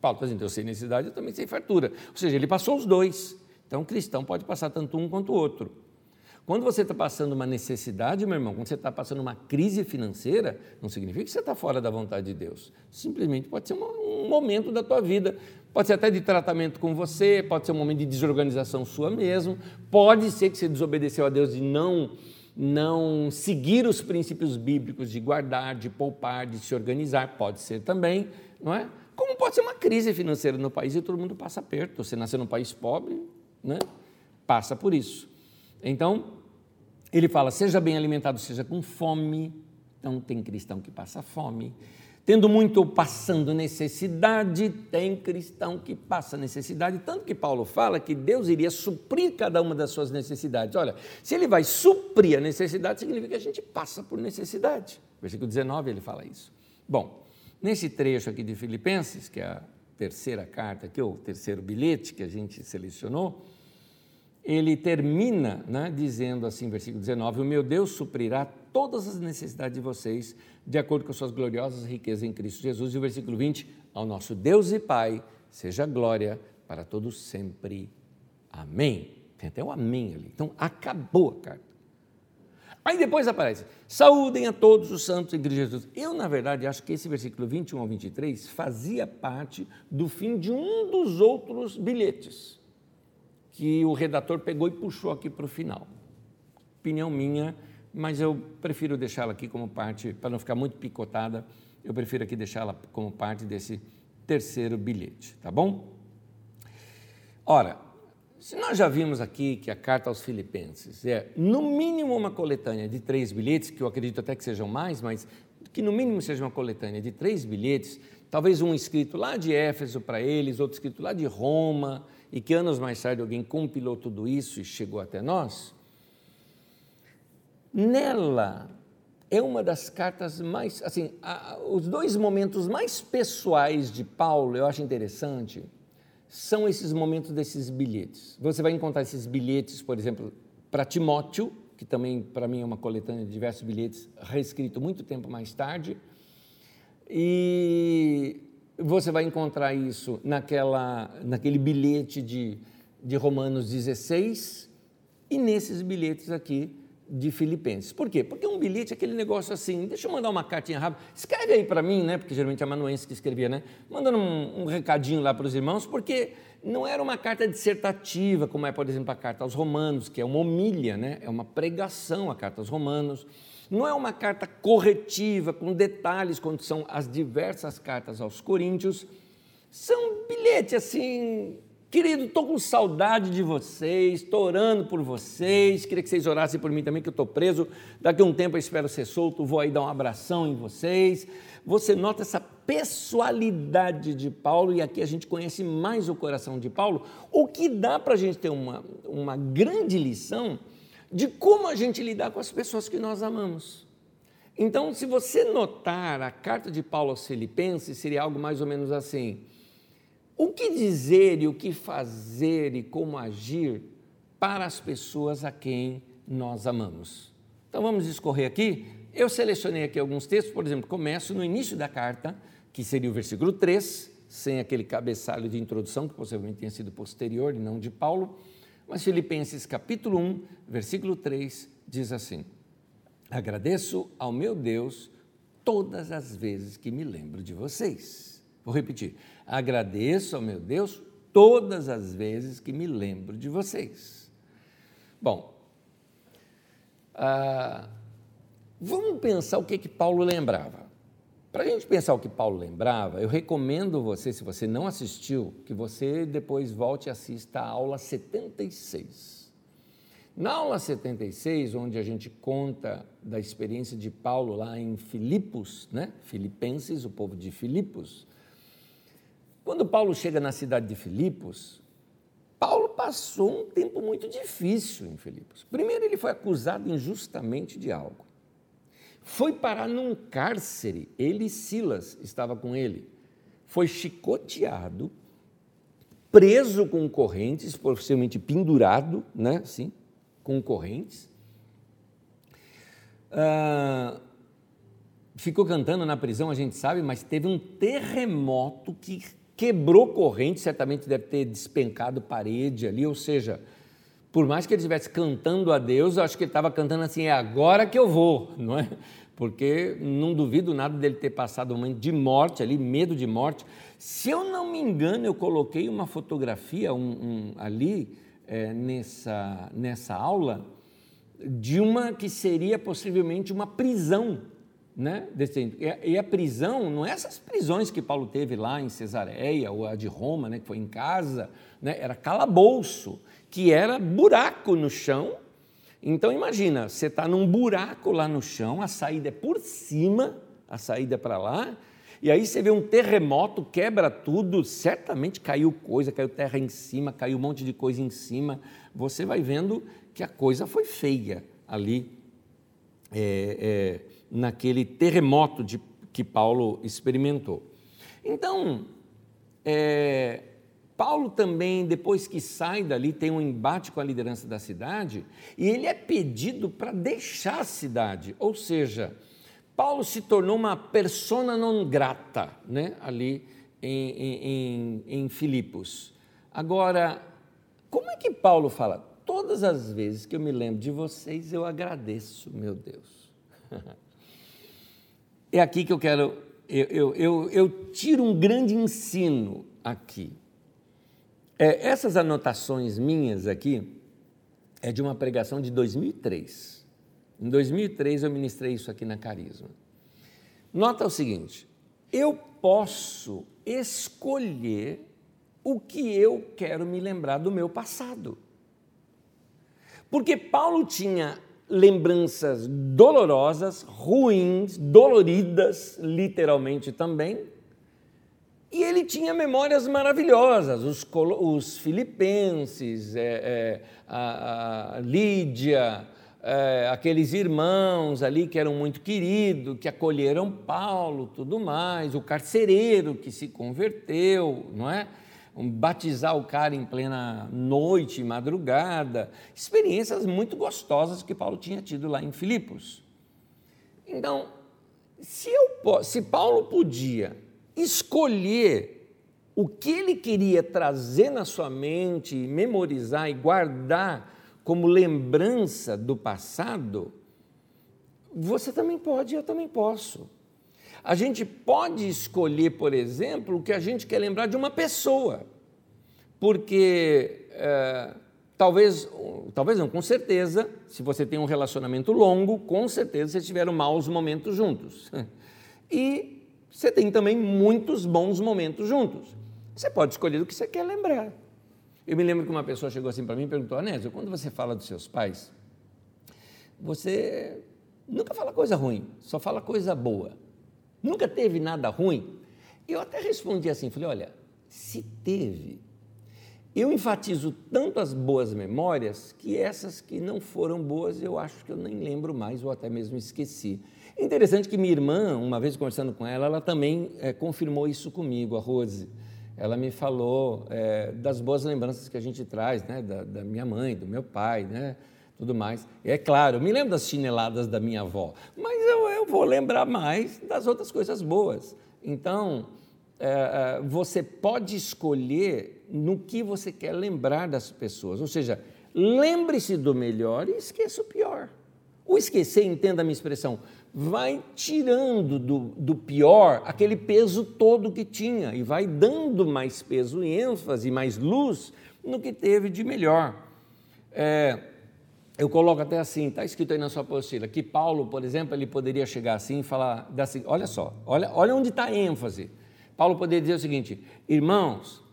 Paulo está dizendo, eu sei necessidade, eu também sei fartura. Ou seja, ele passou os dois. Então, cristão pode passar tanto um quanto o outro. Quando você está passando uma necessidade, meu irmão, quando você está passando uma crise financeira, não significa que você está fora da vontade de Deus. Simplesmente pode ser um, um momento da tua vida. Pode ser até de tratamento com você, pode ser um momento de desorganização sua mesmo, pode ser que você desobedeceu a Deus de não não seguir os princípios bíblicos de guardar, de poupar, de se organizar, pode ser também, não é? Como pode ser uma crise financeira no país e todo mundo passa perto. Você nasceu num país pobre, né? Passa por isso. Então, ele fala: seja bem alimentado, seja com fome. Então, tem cristão que passa fome. Tendo muito ou passando necessidade, tem cristão que passa necessidade. Tanto que Paulo fala que Deus iria suprir cada uma das suas necessidades. Olha, se ele vai suprir a necessidade, significa que a gente passa por necessidade. Versículo 19 ele fala isso. Bom, nesse trecho aqui de Filipenses, que é a terceira carta aqui, ou o terceiro bilhete que a gente selecionou, ele termina né, dizendo assim, versículo 19: O meu Deus suprirá todas as necessidades de vocês, de acordo com suas gloriosas riquezas em Cristo Jesus. E o versículo 20: Ao nosso Deus e Pai seja glória para todos sempre. Amém. Tem até um amém ali. Então, acabou a carta. Aí depois aparece: saúdem a todos os santos em Cristo Jesus. Eu, na verdade, acho que esse versículo 21 ao 23 fazia parte do fim de um dos outros bilhetes que o redator pegou e puxou aqui para o final. Opinião minha, mas eu prefiro deixá-la aqui como parte, para não ficar muito picotada, eu prefiro aqui deixá-la como parte desse terceiro bilhete, tá bom? Ora, se nós já vimos aqui que a carta aos Filipenses é, no mínimo, uma coletânea de três bilhetes, que eu acredito até que sejam mais, mas que no mínimo seja uma coletânea de três bilhetes, talvez um escrito lá de Éfeso para eles, outro escrito lá de Roma, e que anos mais tarde alguém compilou tudo isso e chegou até nós, nela é uma das cartas mais, assim, a, os dois momentos mais pessoais de Paulo, eu acho interessante, são esses momentos desses bilhetes. Você vai encontrar esses bilhetes, por exemplo, para Timóteo, que também para mim é uma coletânea de diversos bilhetes, reescrito muito tempo mais tarde, e você vai encontrar isso naquela, naquele bilhete de, de Romanos 16 e nesses bilhetes aqui de Filipenses. Por quê? Porque um bilhete é aquele negócio assim, deixa eu mandar uma cartinha rápida, escreve aí para mim, né? Porque geralmente é amanuense que escrevia, né? Mandando um, um recadinho lá para os irmãos, porque não era uma carta dissertativa, como é, por exemplo, a carta aos Romanos, que é uma homília, né? É uma pregação a carta aos Romanos. Não é uma carta corretiva, com detalhes, quando são as diversas cartas aos Coríntios. São bilhetes assim, querido, estou com saudade de vocês, estou orando por vocês, queria que vocês orassem por mim também, que eu estou preso. Daqui a um tempo eu espero ser solto, vou aí dar um abração em vocês. Você nota essa pessoalidade de Paulo, e aqui a gente conhece mais o coração de Paulo, o que dá para a gente ter uma, uma grande lição de como a gente lidar com as pessoas que nós amamos. Então, se você notar a carta de Paulo aos Filipenses, seria algo mais ou menos assim: o que dizer e o que fazer e como agir para as pessoas a quem nós amamos. Então vamos discorrer aqui. Eu selecionei aqui alguns textos, por exemplo, começo no início da carta, que seria o versículo 3, sem aquele cabeçalho de introdução, que possivelmente tenha sido posterior e não de Paulo. Mas Filipenses capítulo 1, versículo 3 diz assim: Agradeço ao meu Deus todas as vezes que me lembro de vocês. Vou repetir. Agradeço ao meu Deus todas as vezes que me lembro de vocês. Bom, ah, vamos pensar o que, que Paulo lembrava. Para a gente pensar o que Paulo lembrava, eu recomendo você, se você não assistiu, que você depois volte e assista a aula 76. Na aula 76, onde a gente conta da experiência de Paulo lá em Filipos, né? Filipenses, o povo de Filipos. Quando Paulo chega na cidade de Filipos, Paulo passou um tempo muito difícil em Filipos. Primeiro, ele foi acusado injustamente de algo foi parar num cárcere. Ele e Silas estava com ele. foi chicoteado, preso com correntes, possivelmente pendurado, né, assim, com correntes. Ah, ficou cantando na prisão, a gente sabe, mas teve um terremoto que quebrou corrente, certamente deve ter despencado parede ali, ou seja, por mais que ele estivesse cantando a Deus, eu acho que ele estava cantando assim, é agora que eu vou, não é? Porque não duvido nada dele ter passado um momento de morte ali, medo de morte. Se eu não me engano, eu coloquei uma fotografia um, um, ali é, nessa, nessa aula de uma que seria possivelmente uma prisão né, e a prisão não é essas prisões que Paulo teve lá em Cesareia ou a de Roma, né, que foi em casa, né, era calabouço, que era buraco no chão. Então imagina, você está num buraco lá no chão, a saída é por cima, a saída é para lá, e aí você vê um terremoto, quebra tudo, certamente caiu coisa, caiu terra em cima, caiu um monte de coisa em cima. Você vai vendo que a coisa foi feia ali. É, é, naquele terremoto de, que Paulo experimentou. Então, é, Paulo também, depois que sai dali, tem um embate com a liderança da cidade e ele é pedido para deixar a cidade. Ou seja, Paulo se tornou uma persona non grata né, ali em, em, em Filipos. Agora, como é que Paulo fala? Todas as vezes que eu me lembro de vocês, eu agradeço, meu Deus. É aqui que eu quero, eu, eu, eu, eu tiro um grande ensino aqui. É, essas anotações minhas aqui é de uma pregação de 2003. Em 2003 eu ministrei isso aqui na Carisma. Nota o seguinte: eu posso escolher o que eu quero me lembrar do meu passado. Porque Paulo tinha lembranças dolorosas, ruins, doloridas, literalmente também. E ele tinha memórias maravilhosas, os, os filipenses, é, é, a, a, Lídia, é, aqueles irmãos ali que eram muito queridos, que acolheram Paulo, tudo mais, o carcereiro que se converteu, não é? Batizar o cara em plena noite, madrugada, experiências muito gostosas que Paulo tinha tido lá em Filipos. Então, se, eu, se Paulo podia escolher o que ele queria trazer na sua mente, memorizar e guardar como lembrança do passado, você também pode, eu também posso. A gente pode escolher, por exemplo, o que a gente quer lembrar de uma pessoa, porque é, talvez, talvez não, com certeza, se você tem um relacionamento longo, com certeza vocês tiveram maus momentos juntos. E você tem também muitos bons momentos juntos. Você pode escolher o que você quer lembrar. Eu me lembro que uma pessoa chegou assim para mim e perguntou: Anésio, quando você fala dos seus pais, você nunca fala coisa ruim, só fala coisa boa. Nunca teve nada ruim? Eu até respondi assim, falei, olha, se teve, eu enfatizo tanto as boas memórias que essas que não foram boas eu acho que eu nem lembro mais ou até mesmo esqueci. É interessante que minha irmã, uma vez conversando com ela, ela também é, confirmou isso comigo, a Rose. Ela me falou é, das boas lembranças que a gente traz, né, da, da minha mãe, do meu pai, né, tudo mais. É claro, me lembro das chineladas da minha avó, mas eu, eu vou lembrar mais das outras coisas boas. Então, é, é, você pode escolher no que você quer lembrar das pessoas. Ou seja, lembre-se do melhor e esqueça o pior. O esquecer, entenda a minha expressão, vai tirando do, do pior aquele peso todo que tinha e vai dando mais peso e ênfase, mais luz no que teve de melhor. É, eu coloco até assim, está escrito aí na sua apostila, que Paulo, por exemplo, ele poderia chegar assim e falar, assim, olha só, olha, olha onde está a ênfase. Paulo poderia dizer o seguinte, irmãos,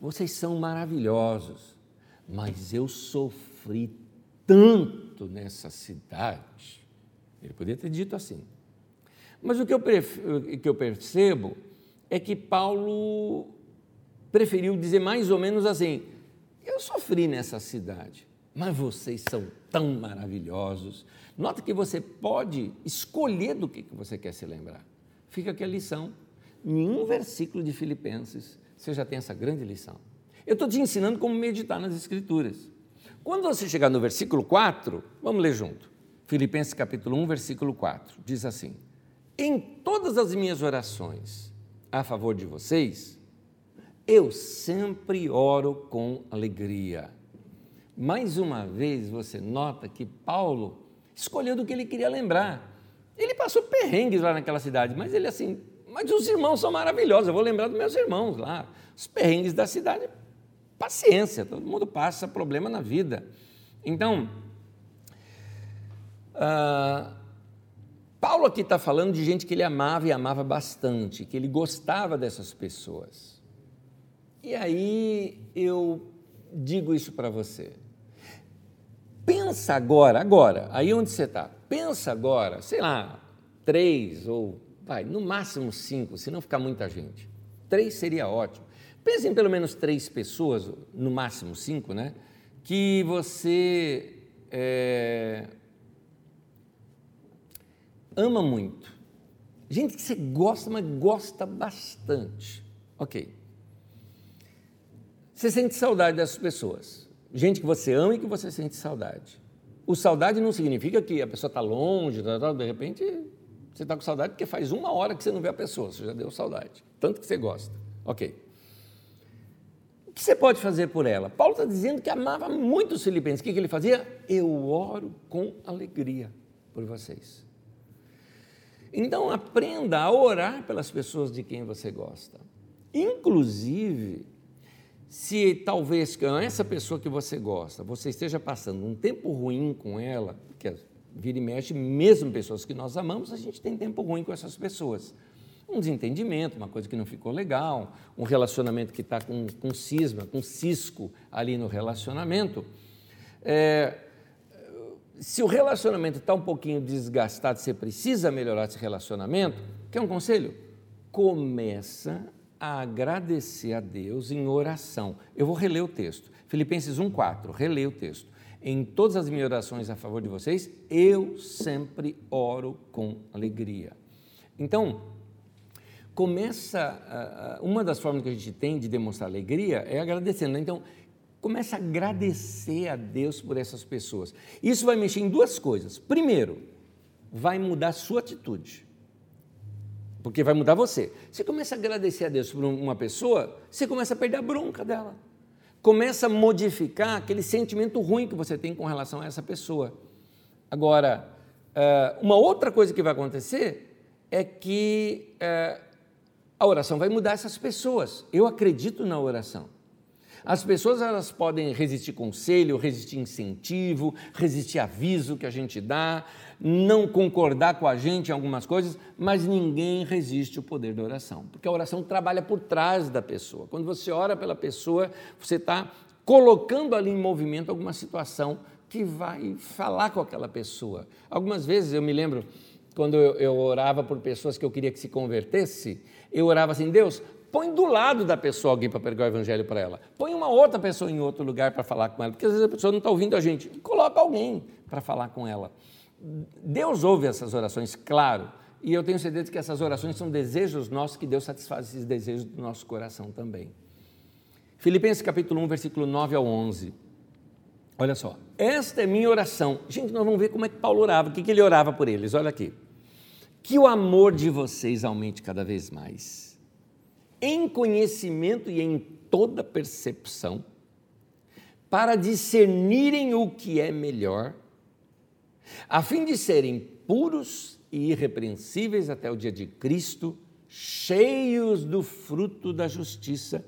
vocês são maravilhosos, mas eu sofri tanto nessa cidade. Ele poderia ter dito assim. Mas o que eu, que eu percebo é que Paulo preferiu dizer mais ou menos assim: eu sofri nessa cidade, mas vocês são tão maravilhosos. Nota que você pode escolher do que você quer se lembrar. Fica aqui a lição. em um versículo de Filipenses, você já tem essa grande lição. Eu estou te ensinando como meditar nas Escrituras. Quando você chegar no versículo 4, vamos ler junto. Filipenses capítulo 1, versículo 4, diz assim: Em todas as minhas orações a favor de vocês, eu sempre oro com alegria. Mais uma vez você nota que Paulo escolheu do que ele queria lembrar. Ele passou perrengues lá naquela cidade, mas ele assim, mas os irmãos são maravilhosos, eu vou lembrar dos meus irmãos lá. Os perrengues da cidade, paciência, todo mundo passa problema na vida. Então, uh, Paulo aqui está falando de gente que ele amava e amava bastante, que ele gostava dessas pessoas. E aí eu digo isso para você. Pensa agora, agora, aí onde você está, pensa agora, sei lá, três ou, vai, no máximo cinco, se não ficar muita gente. Três seria ótimo. Pense em pelo menos três pessoas, no máximo cinco, né? Que você é, ama muito. Gente que você gosta, mas gosta bastante. Ok. Você sente saudade dessas pessoas. Gente que você ama e que você sente saudade. O saudade não significa que a pessoa está longe, tá, tá, de repente você está com saudade porque faz uma hora que você não vê a pessoa, você já deu saudade. Tanto que você gosta. Ok. O que você pode fazer por ela? Paulo está dizendo que amava muito os filipenses. O que, que ele fazia? Eu oro com alegria por vocês. Então aprenda a orar pelas pessoas de quem você gosta. Inclusive, se talvez essa pessoa que você gosta, você esteja passando um tempo ruim com ela, porque vira e mexe, mesmo pessoas que nós amamos, a gente tem tempo ruim com essas pessoas. Um desentendimento, uma coisa que não ficou legal, um relacionamento que está com, com cisma, com cisco ali no relacionamento. É, se o relacionamento está um pouquinho desgastado, você precisa melhorar esse relacionamento, quer um conselho? Começa a agradecer a Deus em oração. Eu vou reler o texto. Filipenses 1,4, releia o texto. Em todas as minhas orações a favor de vocês, eu sempre oro com alegria. Então, começa, uma das formas que a gente tem de demonstrar alegria é agradecendo. Então, começa a agradecer a Deus por essas pessoas. Isso vai mexer em duas coisas. Primeiro, vai mudar a sua atitude porque vai mudar você. Você começa a agradecer a Deus por uma pessoa, você começa a perder a bronca dela. Começa a modificar aquele sentimento ruim que você tem com relação a essa pessoa. Agora, eh, uma outra coisa que vai acontecer é que eh, a oração vai mudar essas pessoas. Eu acredito na oração. As pessoas elas podem resistir conselho, resistir incentivo, resistir aviso que a gente dá, não concordar com a gente em algumas coisas, mas ninguém resiste o poder da oração, porque a oração trabalha por trás da pessoa. Quando você ora pela pessoa, você está colocando ali em movimento alguma situação que vai falar com aquela pessoa. Algumas vezes eu me lembro quando eu, eu orava por pessoas que eu queria que se convertesse, eu orava assim: Deus, Põe do lado da pessoa alguém para pregar o evangelho para ela. Põe uma outra pessoa em outro lugar para falar com ela, porque às vezes a pessoa não está ouvindo a gente. Coloca alguém para falar com ela. Deus ouve essas orações, claro, e eu tenho certeza que essas orações são desejos nossos, que Deus satisfaz esses desejos do nosso coração também. Filipenses capítulo 1, versículo 9 ao 11. Olha só, esta é minha oração. Gente, nós vamos ver como é que Paulo orava, o que, que ele orava por eles. Olha aqui. Que o amor de vocês aumente cada vez mais em conhecimento e em toda percepção, para discernirem o que é melhor, a fim de serem puros e irrepreensíveis até o dia de Cristo, cheios do fruto da justiça,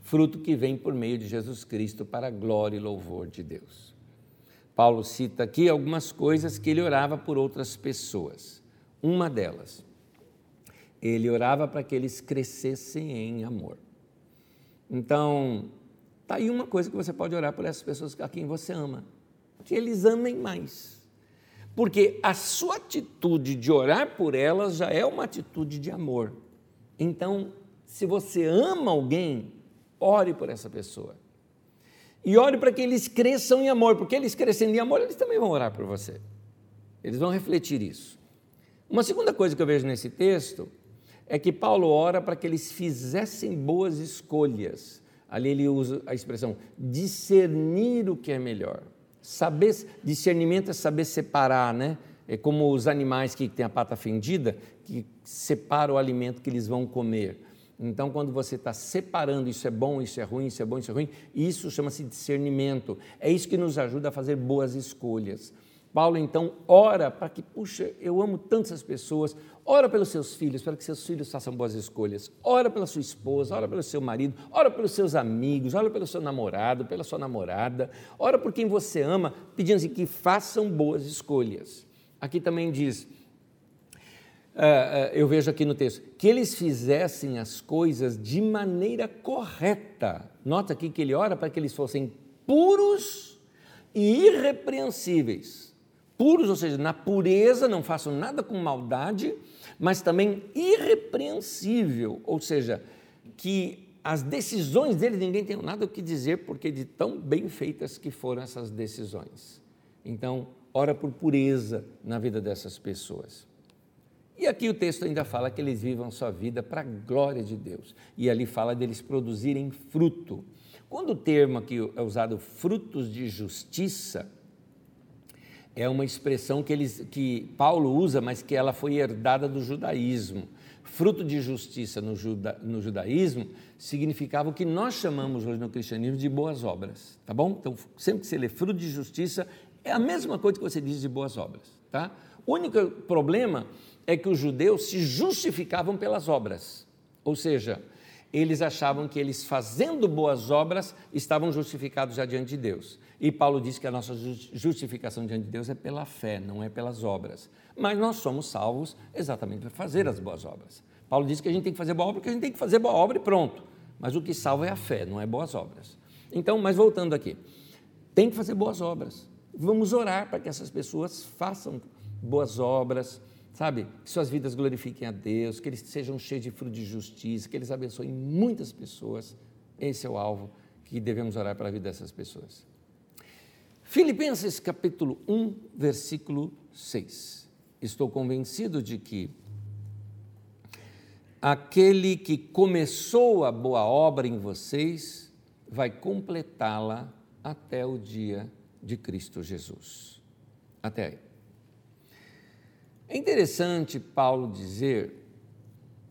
fruto que vem por meio de Jesus Cristo para a glória e louvor de Deus. Paulo cita aqui algumas coisas que ele orava por outras pessoas. Uma delas, ele orava para que eles crescessem em amor. Então, tá aí uma coisa que você pode orar por essas pessoas a quem você ama, que eles amem mais. Porque a sua atitude de orar por elas já é uma atitude de amor. Então, se você ama alguém, ore por essa pessoa. E ore para que eles cresçam em amor, porque eles crescendo em amor, eles também vão orar por você. Eles vão refletir isso. Uma segunda coisa que eu vejo nesse texto é que Paulo ora para que eles fizessem boas escolhas. Ali ele usa a expressão discernir o que é melhor. Saber, discernimento é saber separar, né? É como os animais que têm a pata fendida, que separam o alimento que eles vão comer. Então, quando você está separando isso é bom, isso é ruim, isso é bom, isso é ruim, isso chama-se discernimento. É isso que nos ajuda a fazer boas escolhas. Paulo então ora para que, puxa, eu amo tantas pessoas, ora pelos seus filhos, para que seus filhos façam boas escolhas, ora pela sua esposa, ora pelo seu marido, ora pelos seus amigos, ora pelo seu namorado, pela sua namorada, ora por quem você ama, pedindo que façam boas escolhas. Aqui também diz, uh, uh, eu vejo aqui no texto, que eles fizessem as coisas de maneira correta. Nota aqui que ele ora para que eles fossem puros e irrepreensíveis puros, ou seja, na pureza, não façam nada com maldade, mas também irrepreensível, ou seja, que as decisões deles ninguém tem nada o que dizer, porque de tão bem feitas que foram essas decisões. Então, ora por pureza na vida dessas pessoas. E aqui o texto ainda fala que eles vivam sua vida para a glória de Deus. E ali fala deles produzirem fruto. Quando o termo aqui é usado frutos de justiça, é uma expressão que, eles, que Paulo usa, mas que ela foi herdada do judaísmo. Fruto de justiça no, juda, no judaísmo significava o que nós chamamos hoje no cristianismo de boas obras, tá bom? Então, sempre que você lê fruto de justiça, é a mesma coisa que você diz de boas obras, tá? O único problema é que os judeus se justificavam pelas obras, ou seja, eles achavam que eles fazendo boas obras estavam justificados já diante de Deus. E Paulo diz que a nossa justificação diante de Deus é pela fé, não é pelas obras. Mas nós somos salvos exatamente para fazer as boas obras. Paulo diz que a gente tem que fazer boa obra porque a gente tem que fazer boa obra e pronto. Mas o que salva é a fé, não é boas obras. Então, mas voltando aqui, tem que fazer boas obras. Vamos orar para que essas pessoas façam boas obras, sabe? Que suas vidas glorifiquem a Deus, que eles sejam cheios de fruto de justiça, que eles abençoem muitas pessoas. Esse é o alvo que devemos orar para a vida dessas pessoas. Filipenses capítulo 1, versículo 6. Estou convencido de que aquele que começou a boa obra em vocês vai completá-la até o dia de Cristo Jesus. Até aí. É interessante Paulo dizer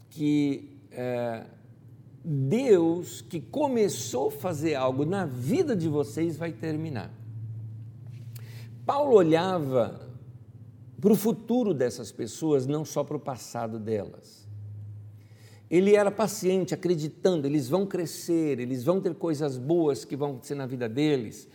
que é, Deus que começou a fazer algo na vida de vocês vai terminar. Paulo olhava para o futuro dessas pessoas, não só para o passado delas. Ele era paciente, acreditando, eles vão crescer, eles vão ter coisas boas que vão acontecer na vida deles.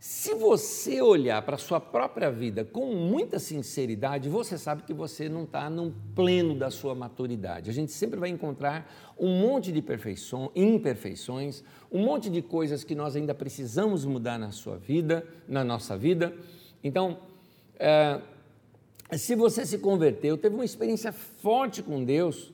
Se você olhar para a sua própria vida com muita sinceridade, você sabe que você não está no pleno da sua maturidade. A gente sempre vai encontrar um monte de imperfeições, um monte de coisas que nós ainda precisamos mudar na sua vida, na nossa vida. Então, é, se você se converteu, teve uma experiência forte com Deus,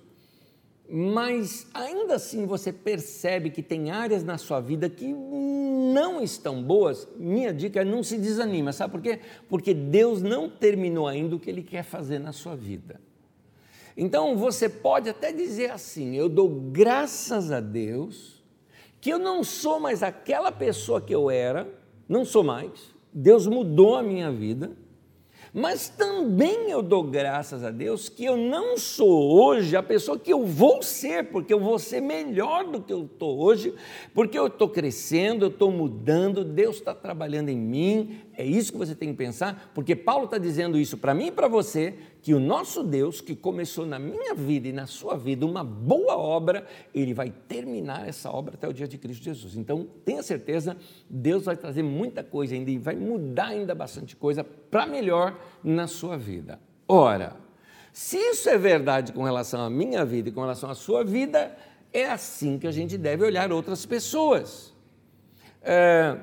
mas ainda assim você percebe que tem áreas na sua vida que não estão boas, minha dica é não se desanima, sabe por quê? Porque Deus não terminou ainda o que Ele quer fazer na sua vida. Então você pode até dizer assim: eu dou graças a Deus que eu não sou mais aquela pessoa que eu era, não sou mais, Deus mudou a minha vida, mas também eu dou graças a Deus que eu não sou hoje a pessoa que eu vou ser, porque eu vou ser melhor do que eu estou hoje, porque eu estou crescendo, eu estou mudando, Deus está trabalhando em mim. É isso que você tem que pensar, porque Paulo está dizendo isso para mim e para você, que o nosso Deus, que começou na minha vida e na sua vida uma boa obra, ele vai terminar essa obra até o dia de Cristo Jesus. Então, tenha certeza, Deus vai trazer muita coisa ainda e vai mudar ainda bastante coisa para melhor na sua vida. Ora, se isso é verdade com relação à minha vida e com relação à sua vida, é assim que a gente deve olhar outras pessoas. É,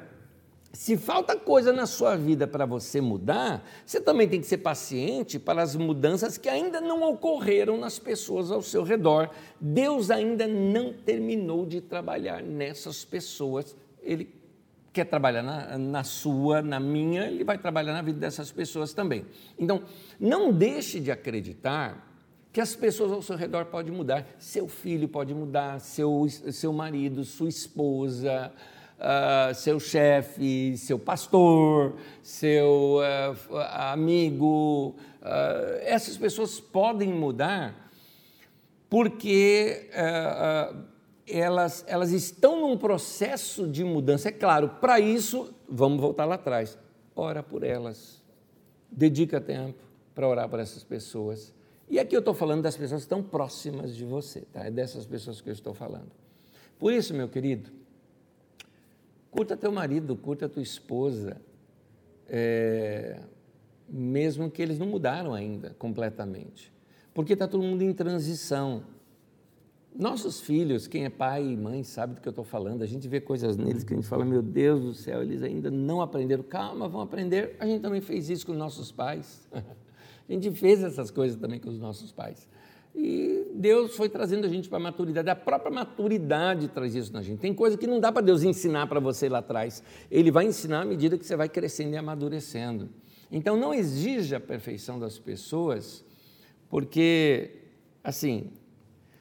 se falta coisa na sua vida para você mudar, você também tem que ser paciente para as mudanças que ainda não ocorreram nas pessoas ao seu redor. Deus ainda não terminou de trabalhar nessas pessoas. Ele quer trabalhar na, na, sua, na minha, ele vai trabalhar na vida dessas pessoas também. Então, não deixe de acreditar que as pessoas ao seu redor podem mudar. Seu filho pode mudar, seu, seu marido, sua esposa, uh, seu chefe, seu pastor, seu uh, amigo. Uh, essas pessoas podem mudar porque elas, elas estão num processo de mudança. É claro, para isso, vamos voltar lá atrás. Ora por elas. Dedica tempo para orar por essas pessoas. E aqui eu estou falando das pessoas que estão próximas de você, tá? É dessas pessoas que eu estou falando. Por isso, meu querido, curta teu marido, curta tua esposa, é, mesmo que eles não mudaram ainda completamente, porque está todo mundo em transição. Nossos filhos, quem é pai e mãe sabe do que eu estou falando, a gente vê coisas neles que a gente fala, meu Deus do céu, eles ainda não aprenderam. Calma, vão aprender. A gente também fez isso com nossos pais. A gente fez essas coisas também com os nossos pais. E Deus foi trazendo a gente para a maturidade. A própria maturidade traz isso na gente. Tem coisa que não dá para Deus ensinar para você lá atrás. Ele vai ensinar à medida que você vai crescendo e amadurecendo. Então não exija a perfeição das pessoas, porque, assim,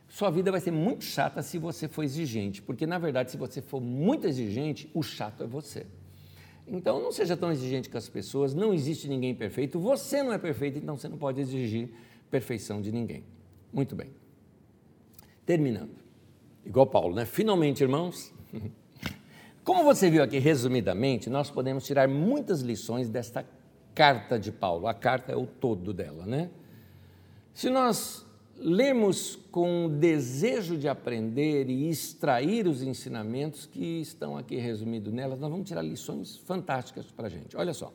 sua vida vai ser muito chata se você for exigente, porque na verdade, se você for muito exigente, o chato é você. Então não seja tão exigente com as pessoas, não existe ninguém perfeito, você não é perfeito, então você não pode exigir perfeição de ninguém. Muito bem. Terminando. Igual Paulo, né? Finalmente, irmãos. Como você viu aqui resumidamente, nós podemos tirar muitas lições desta carta de Paulo. A carta é o todo dela, né? Se nós lemos com desejo de aprender e extrair os ensinamentos que estão aqui resumidos nelas, nós vamos tirar lições fantásticas para a gente. Olha só,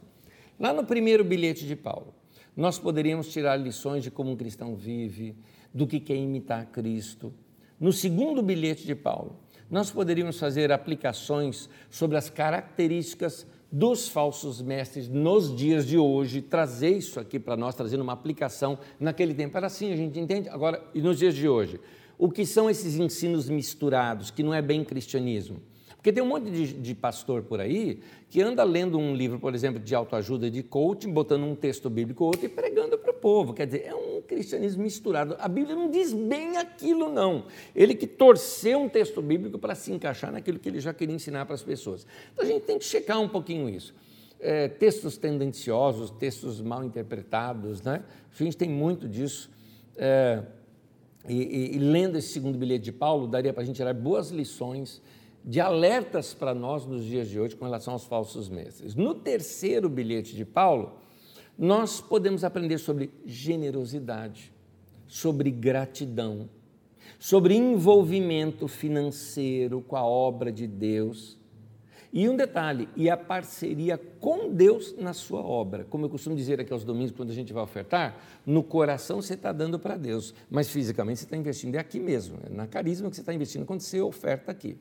lá no primeiro bilhete de Paulo, nós poderíamos tirar lições de como um cristão vive, do que quer imitar Cristo. No segundo bilhete de Paulo, nós poderíamos fazer aplicações sobre as características dos falsos mestres nos dias de hoje, trazer isso aqui para nós, trazendo uma aplicação naquele tempo. Era assim, a gente entende? Agora, e nos dias de hoje? O que são esses ensinos misturados, que não é bem cristianismo? Porque tem um monte de, de, pastor por aí que anda lendo um livro, por exemplo, de autoajuda, de coaching, botando um texto bíblico ou outro e pregando para o povo. Quer dizer, é um cristianismo misturado. A Bíblia não diz bem aquilo, não. Ele que torceu um texto bíblico para se encaixar naquilo que ele já queria ensinar para as pessoas. Então a gente tem que checar um pouquinho isso. É, textos tendenciosos, textos mal interpretados, né? A gente tem muito disso. É, e, e, e lendo esse segundo bilhete de Paulo, daria para a gente tirar boas lições de alertas para nós nos dias de hoje com relação aos falsos mestres. No terceiro bilhete de Paulo, nós podemos aprender sobre generosidade, sobre gratidão, sobre envolvimento financeiro com a obra de Deus. E um detalhe, e a parceria com Deus na sua obra. Como eu costumo dizer aqui aos domingos, quando a gente vai ofertar, no coração você está dando para Deus, mas fisicamente você está investindo é aqui mesmo, é na carisma que você está investindo quando você oferta aqui.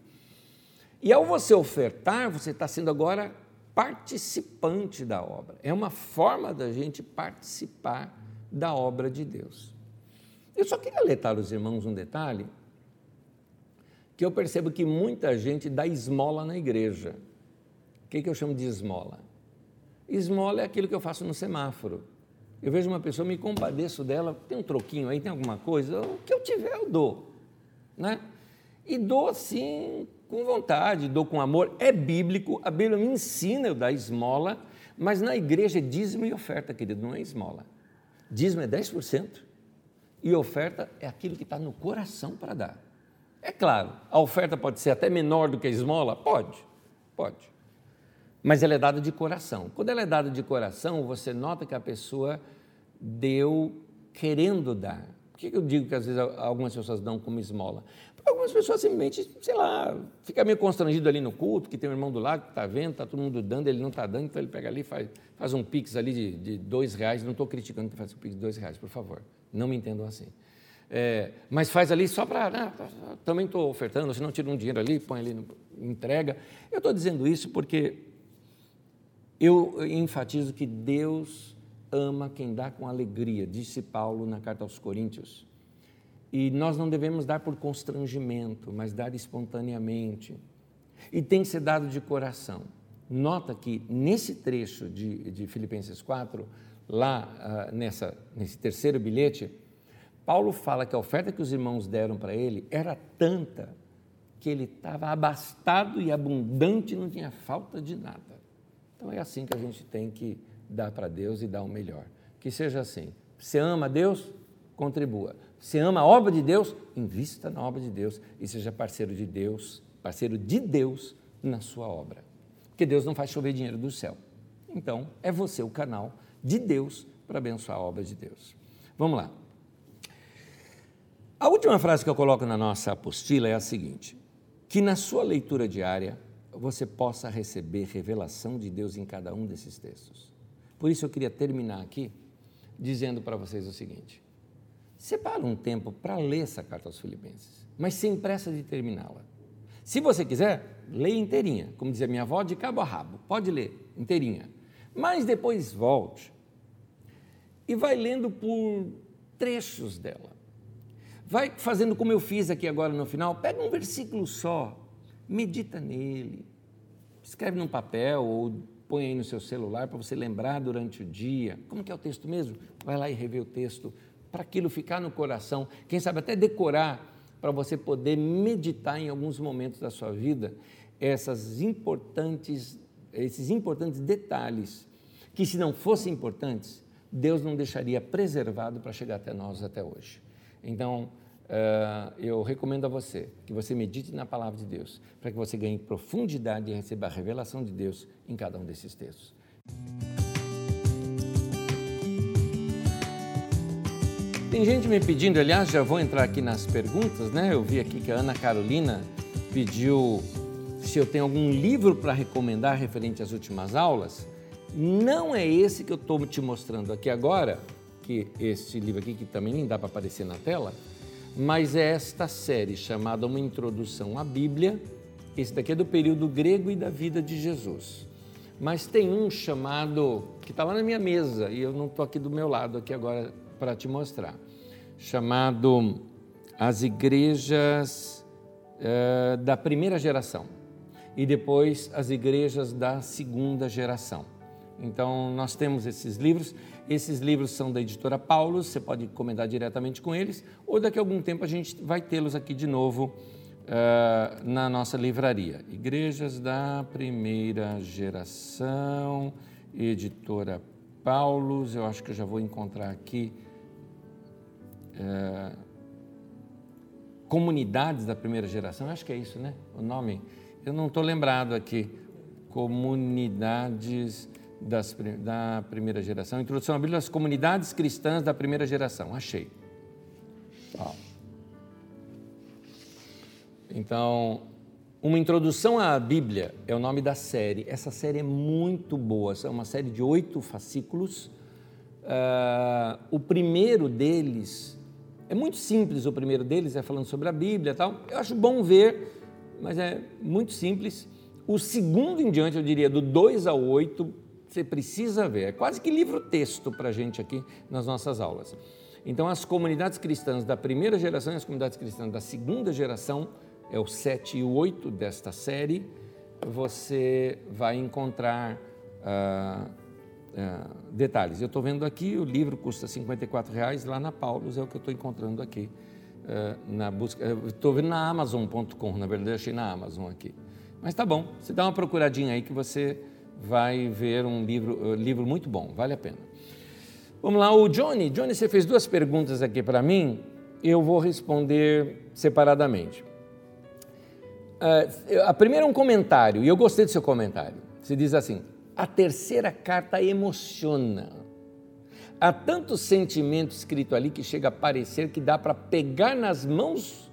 E ao você ofertar, você está sendo agora participante da obra. É uma forma da gente participar da obra de Deus. Eu só queria alertar os irmãos um detalhe, que eu percebo que muita gente dá esmola na igreja. O que, que eu chamo de esmola? Esmola é aquilo que eu faço no semáforo. Eu vejo uma pessoa, me compadeço dela, tem um troquinho aí, tem alguma coisa, o que eu tiver eu dou. Né? E dou assim, com vontade, dou com amor. É bíblico, a Bíblia me ensina eu dar esmola, mas na igreja é dízimo e oferta, querido, não é esmola. Dízimo é 10% e oferta é aquilo que está no coração para dar. É claro, a oferta pode ser até menor do que a esmola? Pode, pode. Mas ela é dada de coração. Quando ela é dada de coração, você nota que a pessoa deu querendo dar. Por que eu digo que às vezes algumas pessoas dão como esmola? Algumas pessoas simplesmente, sei lá, fica meio constrangido ali no culto, que tem um irmão do lado que está vendo, está todo mundo dando, ele não está dando, então ele pega ali e faz, faz um pix ali de, de dois reais. Não estou criticando que faz um pix de dois reais, por favor. Não me entendam assim. É, mas faz ali só para. Né, também estou ofertando, se não tira um dinheiro ali, põe ali, entrega. Eu estou dizendo isso porque eu enfatizo que Deus ama quem dá com alegria, disse Paulo na carta aos Coríntios. E nós não devemos dar por constrangimento, mas dar espontaneamente. E tem que ser dado de coração. Nota que nesse trecho de, de Filipenses 4, lá uh, nessa, nesse terceiro bilhete, Paulo fala que a oferta que os irmãos deram para ele era tanta que ele estava abastado e abundante, não tinha falta de nada. Então é assim que a gente tem que dar para Deus e dar o melhor. Que seja assim. Você ama Deus? Contribua. Você ama a obra de Deus? Invista na obra de Deus e seja parceiro de Deus, parceiro de Deus na sua obra. Porque Deus não faz chover dinheiro do céu. Então, é você o canal de Deus para abençoar a obra de Deus. Vamos lá. A última frase que eu coloco na nossa apostila é a seguinte: que na sua leitura diária você possa receber revelação de Deus em cada um desses textos. Por isso eu queria terminar aqui dizendo para vocês o seguinte: separa um tempo para ler essa carta aos Filipenses, mas sem pressa de terminá-la. Se você quiser, leia inteirinha, como dizia minha avó, de cabo a rabo, pode ler inteirinha. Mas depois volte e vai lendo por trechos dela. Vai fazendo como eu fiz aqui agora no final, pega um versículo só, medita nele, escreve num papel ou põe aí no seu celular para você lembrar durante o dia. Como que é o texto mesmo? Vai lá e revê o texto para aquilo ficar no coração, quem sabe até decorar para você poder meditar em alguns momentos da sua vida essas importantes, esses importantes detalhes que se não fossem importantes, Deus não deixaria preservado para chegar até nós até hoje. Então, uh, eu recomendo a você que você medite na palavra de Deus, para que você ganhe profundidade e receba a revelação de Deus em cada um desses textos. Tem gente me pedindo, aliás, já vou entrar aqui nas perguntas, né? Eu vi aqui que a Ana Carolina pediu se eu tenho algum livro para recomendar referente às últimas aulas. Não é esse que eu estou te mostrando aqui agora, que este livro aqui, que também nem dá para aparecer na tela, mas é esta série chamada Uma Introdução à Bíblia. Esse daqui é do período grego e da vida de Jesus. Mas tem um chamado, que está lá na minha mesa, e eu não estou aqui do meu lado aqui agora para te mostrar, chamado As Igrejas uh, da Primeira Geração e depois As Igrejas da Segunda Geração. Então, nós temos esses livros. Esses livros são da editora Paulus, você pode comentar diretamente com eles, ou daqui a algum tempo a gente vai tê-los aqui de novo uh, na nossa livraria. Igrejas da Primeira Geração, editora Paulus, eu acho que eu já vou encontrar aqui. Uh, comunidades da primeira geração, acho que é isso, né? O nome, eu não estou lembrado aqui. Comunidades das, da primeira geração. Introdução à Bíblia das comunidades cristãs da primeira geração. Achei. Então, uma introdução à Bíblia é o nome da série. Essa série é muito boa. É uma série de oito fascículos. Uh, o primeiro deles é muito simples. O primeiro deles é falando sobre a Bíblia, tal. Eu acho bom ver, mas é muito simples. O segundo em diante, eu diria, do 2 ao 8, você precisa ver. É quase que livro-texto para a gente aqui nas nossas aulas. Então, as comunidades cristãs da primeira geração e as comunidades cristãs da segunda geração, é o 7 e o 8 desta série, você vai encontrar ah, ah, detalhes. Eu estou vendo aqui, o livro custa R$ reais lá na Paulus, é o que eu estou encontrando aqui. Ah, na busca, estou vendo na Amazon.com, na verdade, achei na Amazon aqui. Mas tá bom, você dá uma procuradinha aí que você vai ver um livro, uh, livro muito bom, vale a pena. Vamos lá, o Johnny. Johnny, você fez duas perguntas aqui para mim, eu vou responder separadamente. Uh, a primeira é um comentário, e eu gostei do seu comentário. Você diz assim: a terceira carta emociona. Há tanto sentimento escrito ali que chega a parecer que dá para pegar nas mãos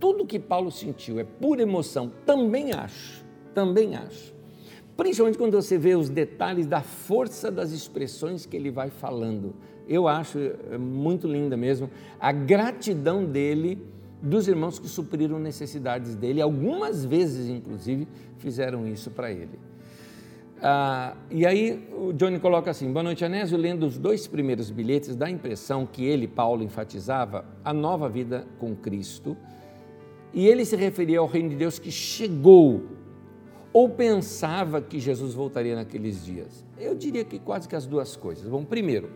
tudo que Paulo sentiu, é pura emoção. Também acho, também acho. Principalmente quando você vê os detalhes da força das expressões que ele vai falando. Eu acho é, muito linda mesmo a gratidão dele dos irmãos que supriram necessidades dele, algumas vezes, inclusive, fizeram isso para ele. Ah, e aí o Johnny coloca assim: Boa noite, Anésio. Lendo os dois primeiros bilhetes, dá a impressão que ele, Paulo, enfatizava a nova vida com Cristo e ele se referia ao reino de Deus que chegou ou pensava que Jesus voltaria naqueles dias? Eu diria que quase que as duas coisas. Bom, primeiro,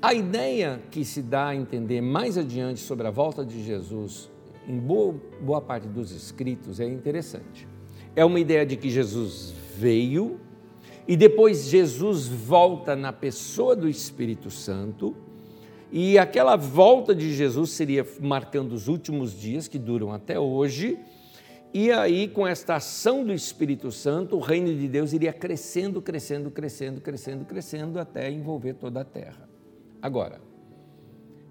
A ideia que se dá a entender mais adiante sobre a volta de Jesus, em boa, boa parte dos escritos, é interessante. É uma ideia de que Jesus veio e depois Jesus volta na pessoa do Espírito Santo, e aquela volta de Jesus seria marcando os últimos dias, que duram até hoje, e aí, com esta ação do Espírito Santo, o reino de Deus iria crescendo, crescendo, crescendo, crescendo, crescendo, até envolver toda a terra. Agora,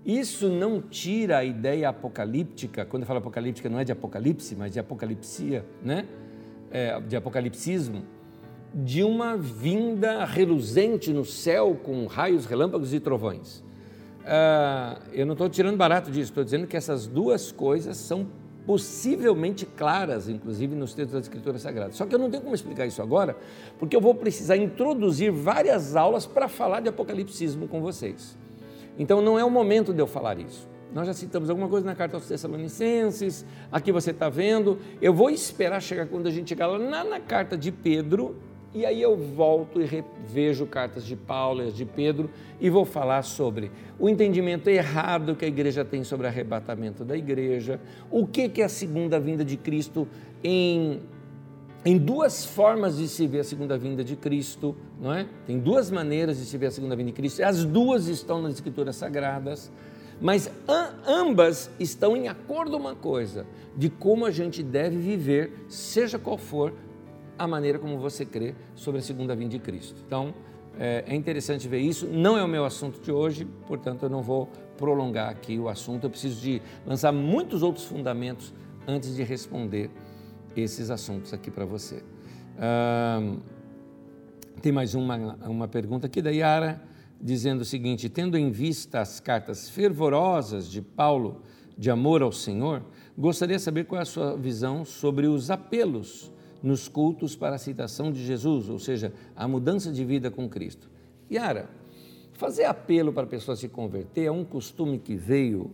isso não tira a ideia apocalíptica, quando eu falo apocalíptica não é de apocalipse, mas de apocalipsia, né? É, de apocalipsismo, de uma vinda reluzente no céu com raios, relâmpagos e trovões. Ah, eu não estou tirando barato disso, estou dizendo que essas duas coisas são possivelmente claras, inclusive nos textos da Escritura Sagrada. Só que eu não tenho como explicar isso agora, porque eu vou precisar introduzir várias aulas para falar de apocalipsismo com vocês. Então não é o momento de eu falar isso. Nós já citamos alguma coisa na carta aos Tessalonicenses, aqui você está vendo. Eu vou esperar chegar quando a gente chegar lá na carta de Pedro, e aí eu volto e revejo cartas de Paulo e as de Pedro e vou falar sobre o entendimento errado que a igreja tem sobre arrebatamento da igreja, o que, que é a segunda vinda de Cristo em, em duas formas de se ver a segunda vinda de Cristo, não é? Tem duas maneiras de se ver a segunda vinda de Cristo, as duas estão nas escrituras sagradas, mas ambas estão em acordo uma coisa, de como a gente deve viver, seja qual for a maneira como você crê sobre a segunda vinda de Cristo. Então, é, é interessante ver isso. Não é o meu assunto de hoje, portanto, eu não vou prolongar aqui o assunto. Eu preciso de lançar muitos outros fundamentos antes de responder esses assuntos aqui para você. tem mais uma, uma pergunta aqui da Yara, dizendo o seguinte: tendo em vista as cartas fervorosas de Paulo de amor ao Senhor, gostaria de saber qual é a sua visão sobre os apelos nos cultos para a citação de Jesus, ou seja, a mudança de vida com Cristo. Yara, fazer apelo para a pessoa se converter é um costume que veio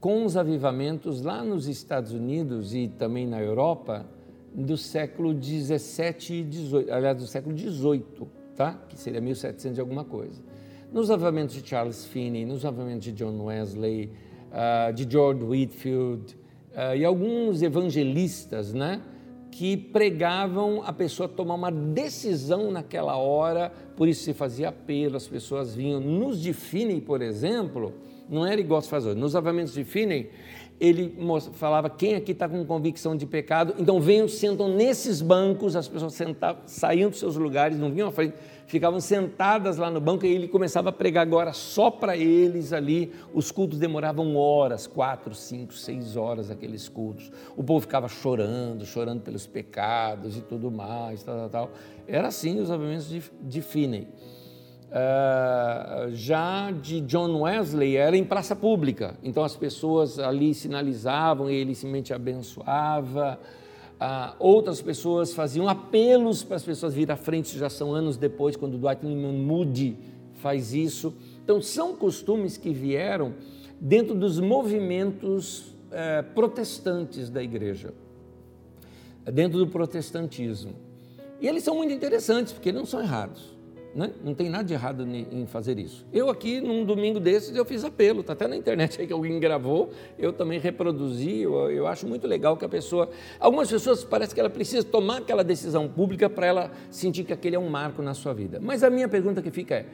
com os avivamentos lá nos Estados Unidos e também na Europa do século 17 e 18, aliás, do século 18, tá? que seria 1700 de alguma coisa. Nos avivamentos de Charles Finney, nos avivamentos de John Wesley, uh, de George Whitfield uh, e alguns evangelistas, né? Que pregavam a pessoa tomar uma decisão naquela hora, por isso se fazia apelo, as pessoas vinham. Nos de Finney, por exemplo, não era igual se faz hoje. Nos avamentos de Finney, ele falava quem aqui está com convicção de pecado, então venham, sentam nesses bancos, as pessoas sentavam, saíam dos seus lugares, não vinham à frente, ficavam sentadas lá no banco e ele começava a pregar agora só para eles ali. Os cultos demoravam horas, quatro, cinco, seis horas aqueles cultos. O povo ficava chorando, chorando pelos pecados e tudo mais, tal, tal, tal. Era assim os avivamentos de, de Finney. Uh, já de John Wesley era em praça pública, então as pessoas ali sinalizavam ele simplesmente abençoava. Uh, outras pessoas faziam apelos para as pessoas vir à frente, já são anos depois, quando Dwight Lyman Moody faz isso. Então, são costumes que vieram dentro dos movimentos uh, protestantes da igreja, dentro do protestantismo. E eles são muito interessantes, porque não são errados. Né? Não tem nada de errado em fazer isso. Eu aqui, num domingo desses, eu fiz apelo, está até na internet aí que alguém gravou, eu também reproduzi, eu, eu, acho muito legal que a pessoa... Algumas pessoas parece que ela precisa tomar aquela decisão pública para ela sentir que aquele é um marco na sua vida. Mas a minha pergunta que fica é,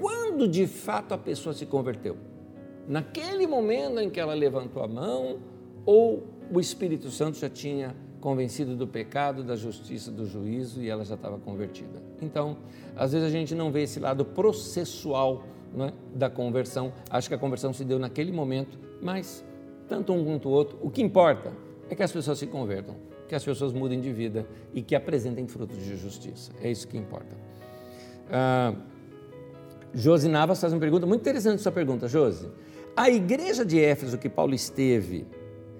quando de fato a pessoa se converteu? Naquele momento em que ela levantou a mão ou o Espírito Santo já tinha convencido do pecado, da justiça, do juízo e ela já estava convertida. Então, às vezes a gente não vê esse lado processual né, da conversão. Acho que a conversão se deu naquele momento, mas tanto um quanto o outro, o que importa é que as pessoas se convertam, que as pessoas mudem de vida e que apresentem frutos de justiça. É isso que importa. Ah, Josi Navas faz uma pergunta muito interessante sua pergunta, Josi. A igreja de Éfeso que Paulo esteve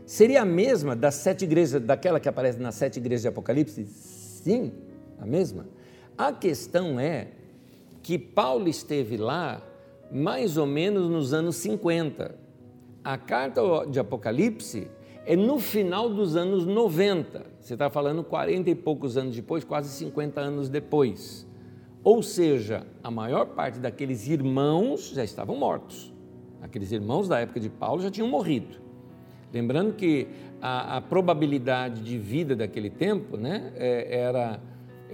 Seria a mesma das sete igrejas, daquela que aparece nas sete igrejas de Apocalipse? Sim, a mesma. A questão é que Paulo esteve lá mais ou menos nos anos 50. A carta de Apocalipse é no final dos anos 90. Você está falando 40 e poucos anos depois, quase 50 anos depois. Ou seja, a maior parte daqueles irmãos já estavam mortos. Aqueles irmãos da época de Paulo já tinham morrido. Lembrando que a, a probabilidade de vida daquele tempo né, é, era,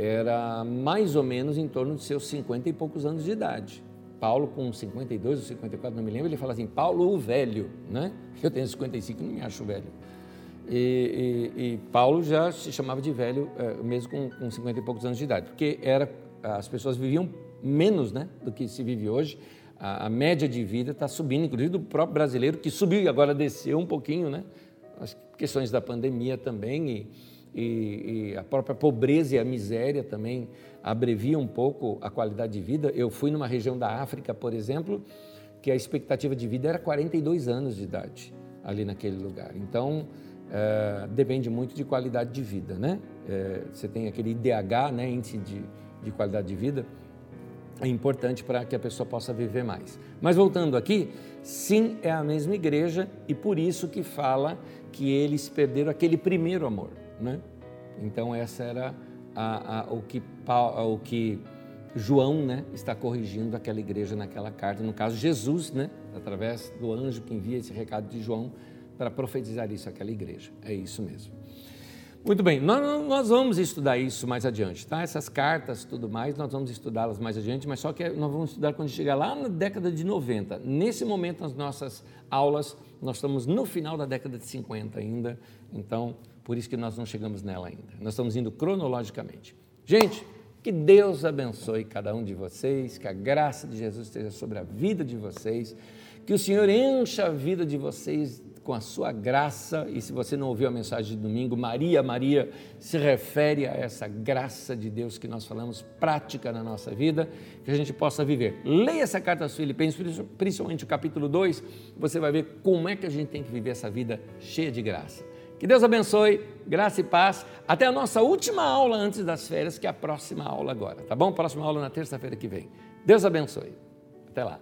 era mais ou menos em torno de seus 50 e poucos anos de idade. Paulo, com 52 ou 54, não me lembro, ele fala assim: Paulo o velho, né? Eu tenho 55 não me acho velho. E, e, e Paulo já se chamava de velho, é, mesmo com, com 50 e poucos anos de idade, porque era, as pessoas viviam menos né, do que se vive hoje. A, a média de vida está subindo, inclusive do próprio brasileiro, que subiu e agora desceu um pouquinho, né? As questões da pandemia também e, e, e, a própria pobreza e a miséria também abrevia um pouco a qualidade de vida. Eu fui numa região da África, por exemplo, que a expectativa de vida era 42 anos de idade ali naquele lugar. Então, é, depende muito de qualidade de vida, né? É, você tem aquele IDH, né, índice de, de qualidade de vida, é importante para que a pessoa possa viver mais. Mas voltando aqui, sim, é a mesma igreja e por isso que fala que eles perderam aquele primeiro amor, né? Então essa era a, a, o, que, o que João né, está corrigindo aquela igreja naquela carta, no caso Jesus, né, através do anjo que envia esse recado de João para profetizar isso àquela igreja. É isso mesmo. Muito bem, nós, nós, vamos estudar isso mais adiante, tá? Essas cartas tudo mais, nós vamos estudá-las mais adiante, mas só que nós vamos estudar quando chegar lá na década de 90. Nesse momento, nas nossas aulas, nós estamos no final da década de 50 ainda, então por isso que nós não chegamos nela ainda. Nós estamos indo cronologicamente. Gente, que Deus abençoe cada um de vocês, que a graça de Jesus esteja sobre a vida de vocês, que o Senhor encha a vida de vocês com a sua graça. E se você não ouviu a mensagem de domingo, Maria, Maria se refere a essa graça de Deus que nós falamos prática na nossa vida, que a gente possa viver. Leia essa carta aos Filipenses, principalmente o capítulo 2, você vai ver como é que a gente tem que viver essa vida cheia de graça. Que Deus abençoe, graça e paz. Até a nossa última aula antes das férias, que é a próxima aula agora, tá bom? Próxima aula na terça-feira que vem. Deus abençoe. Até lá.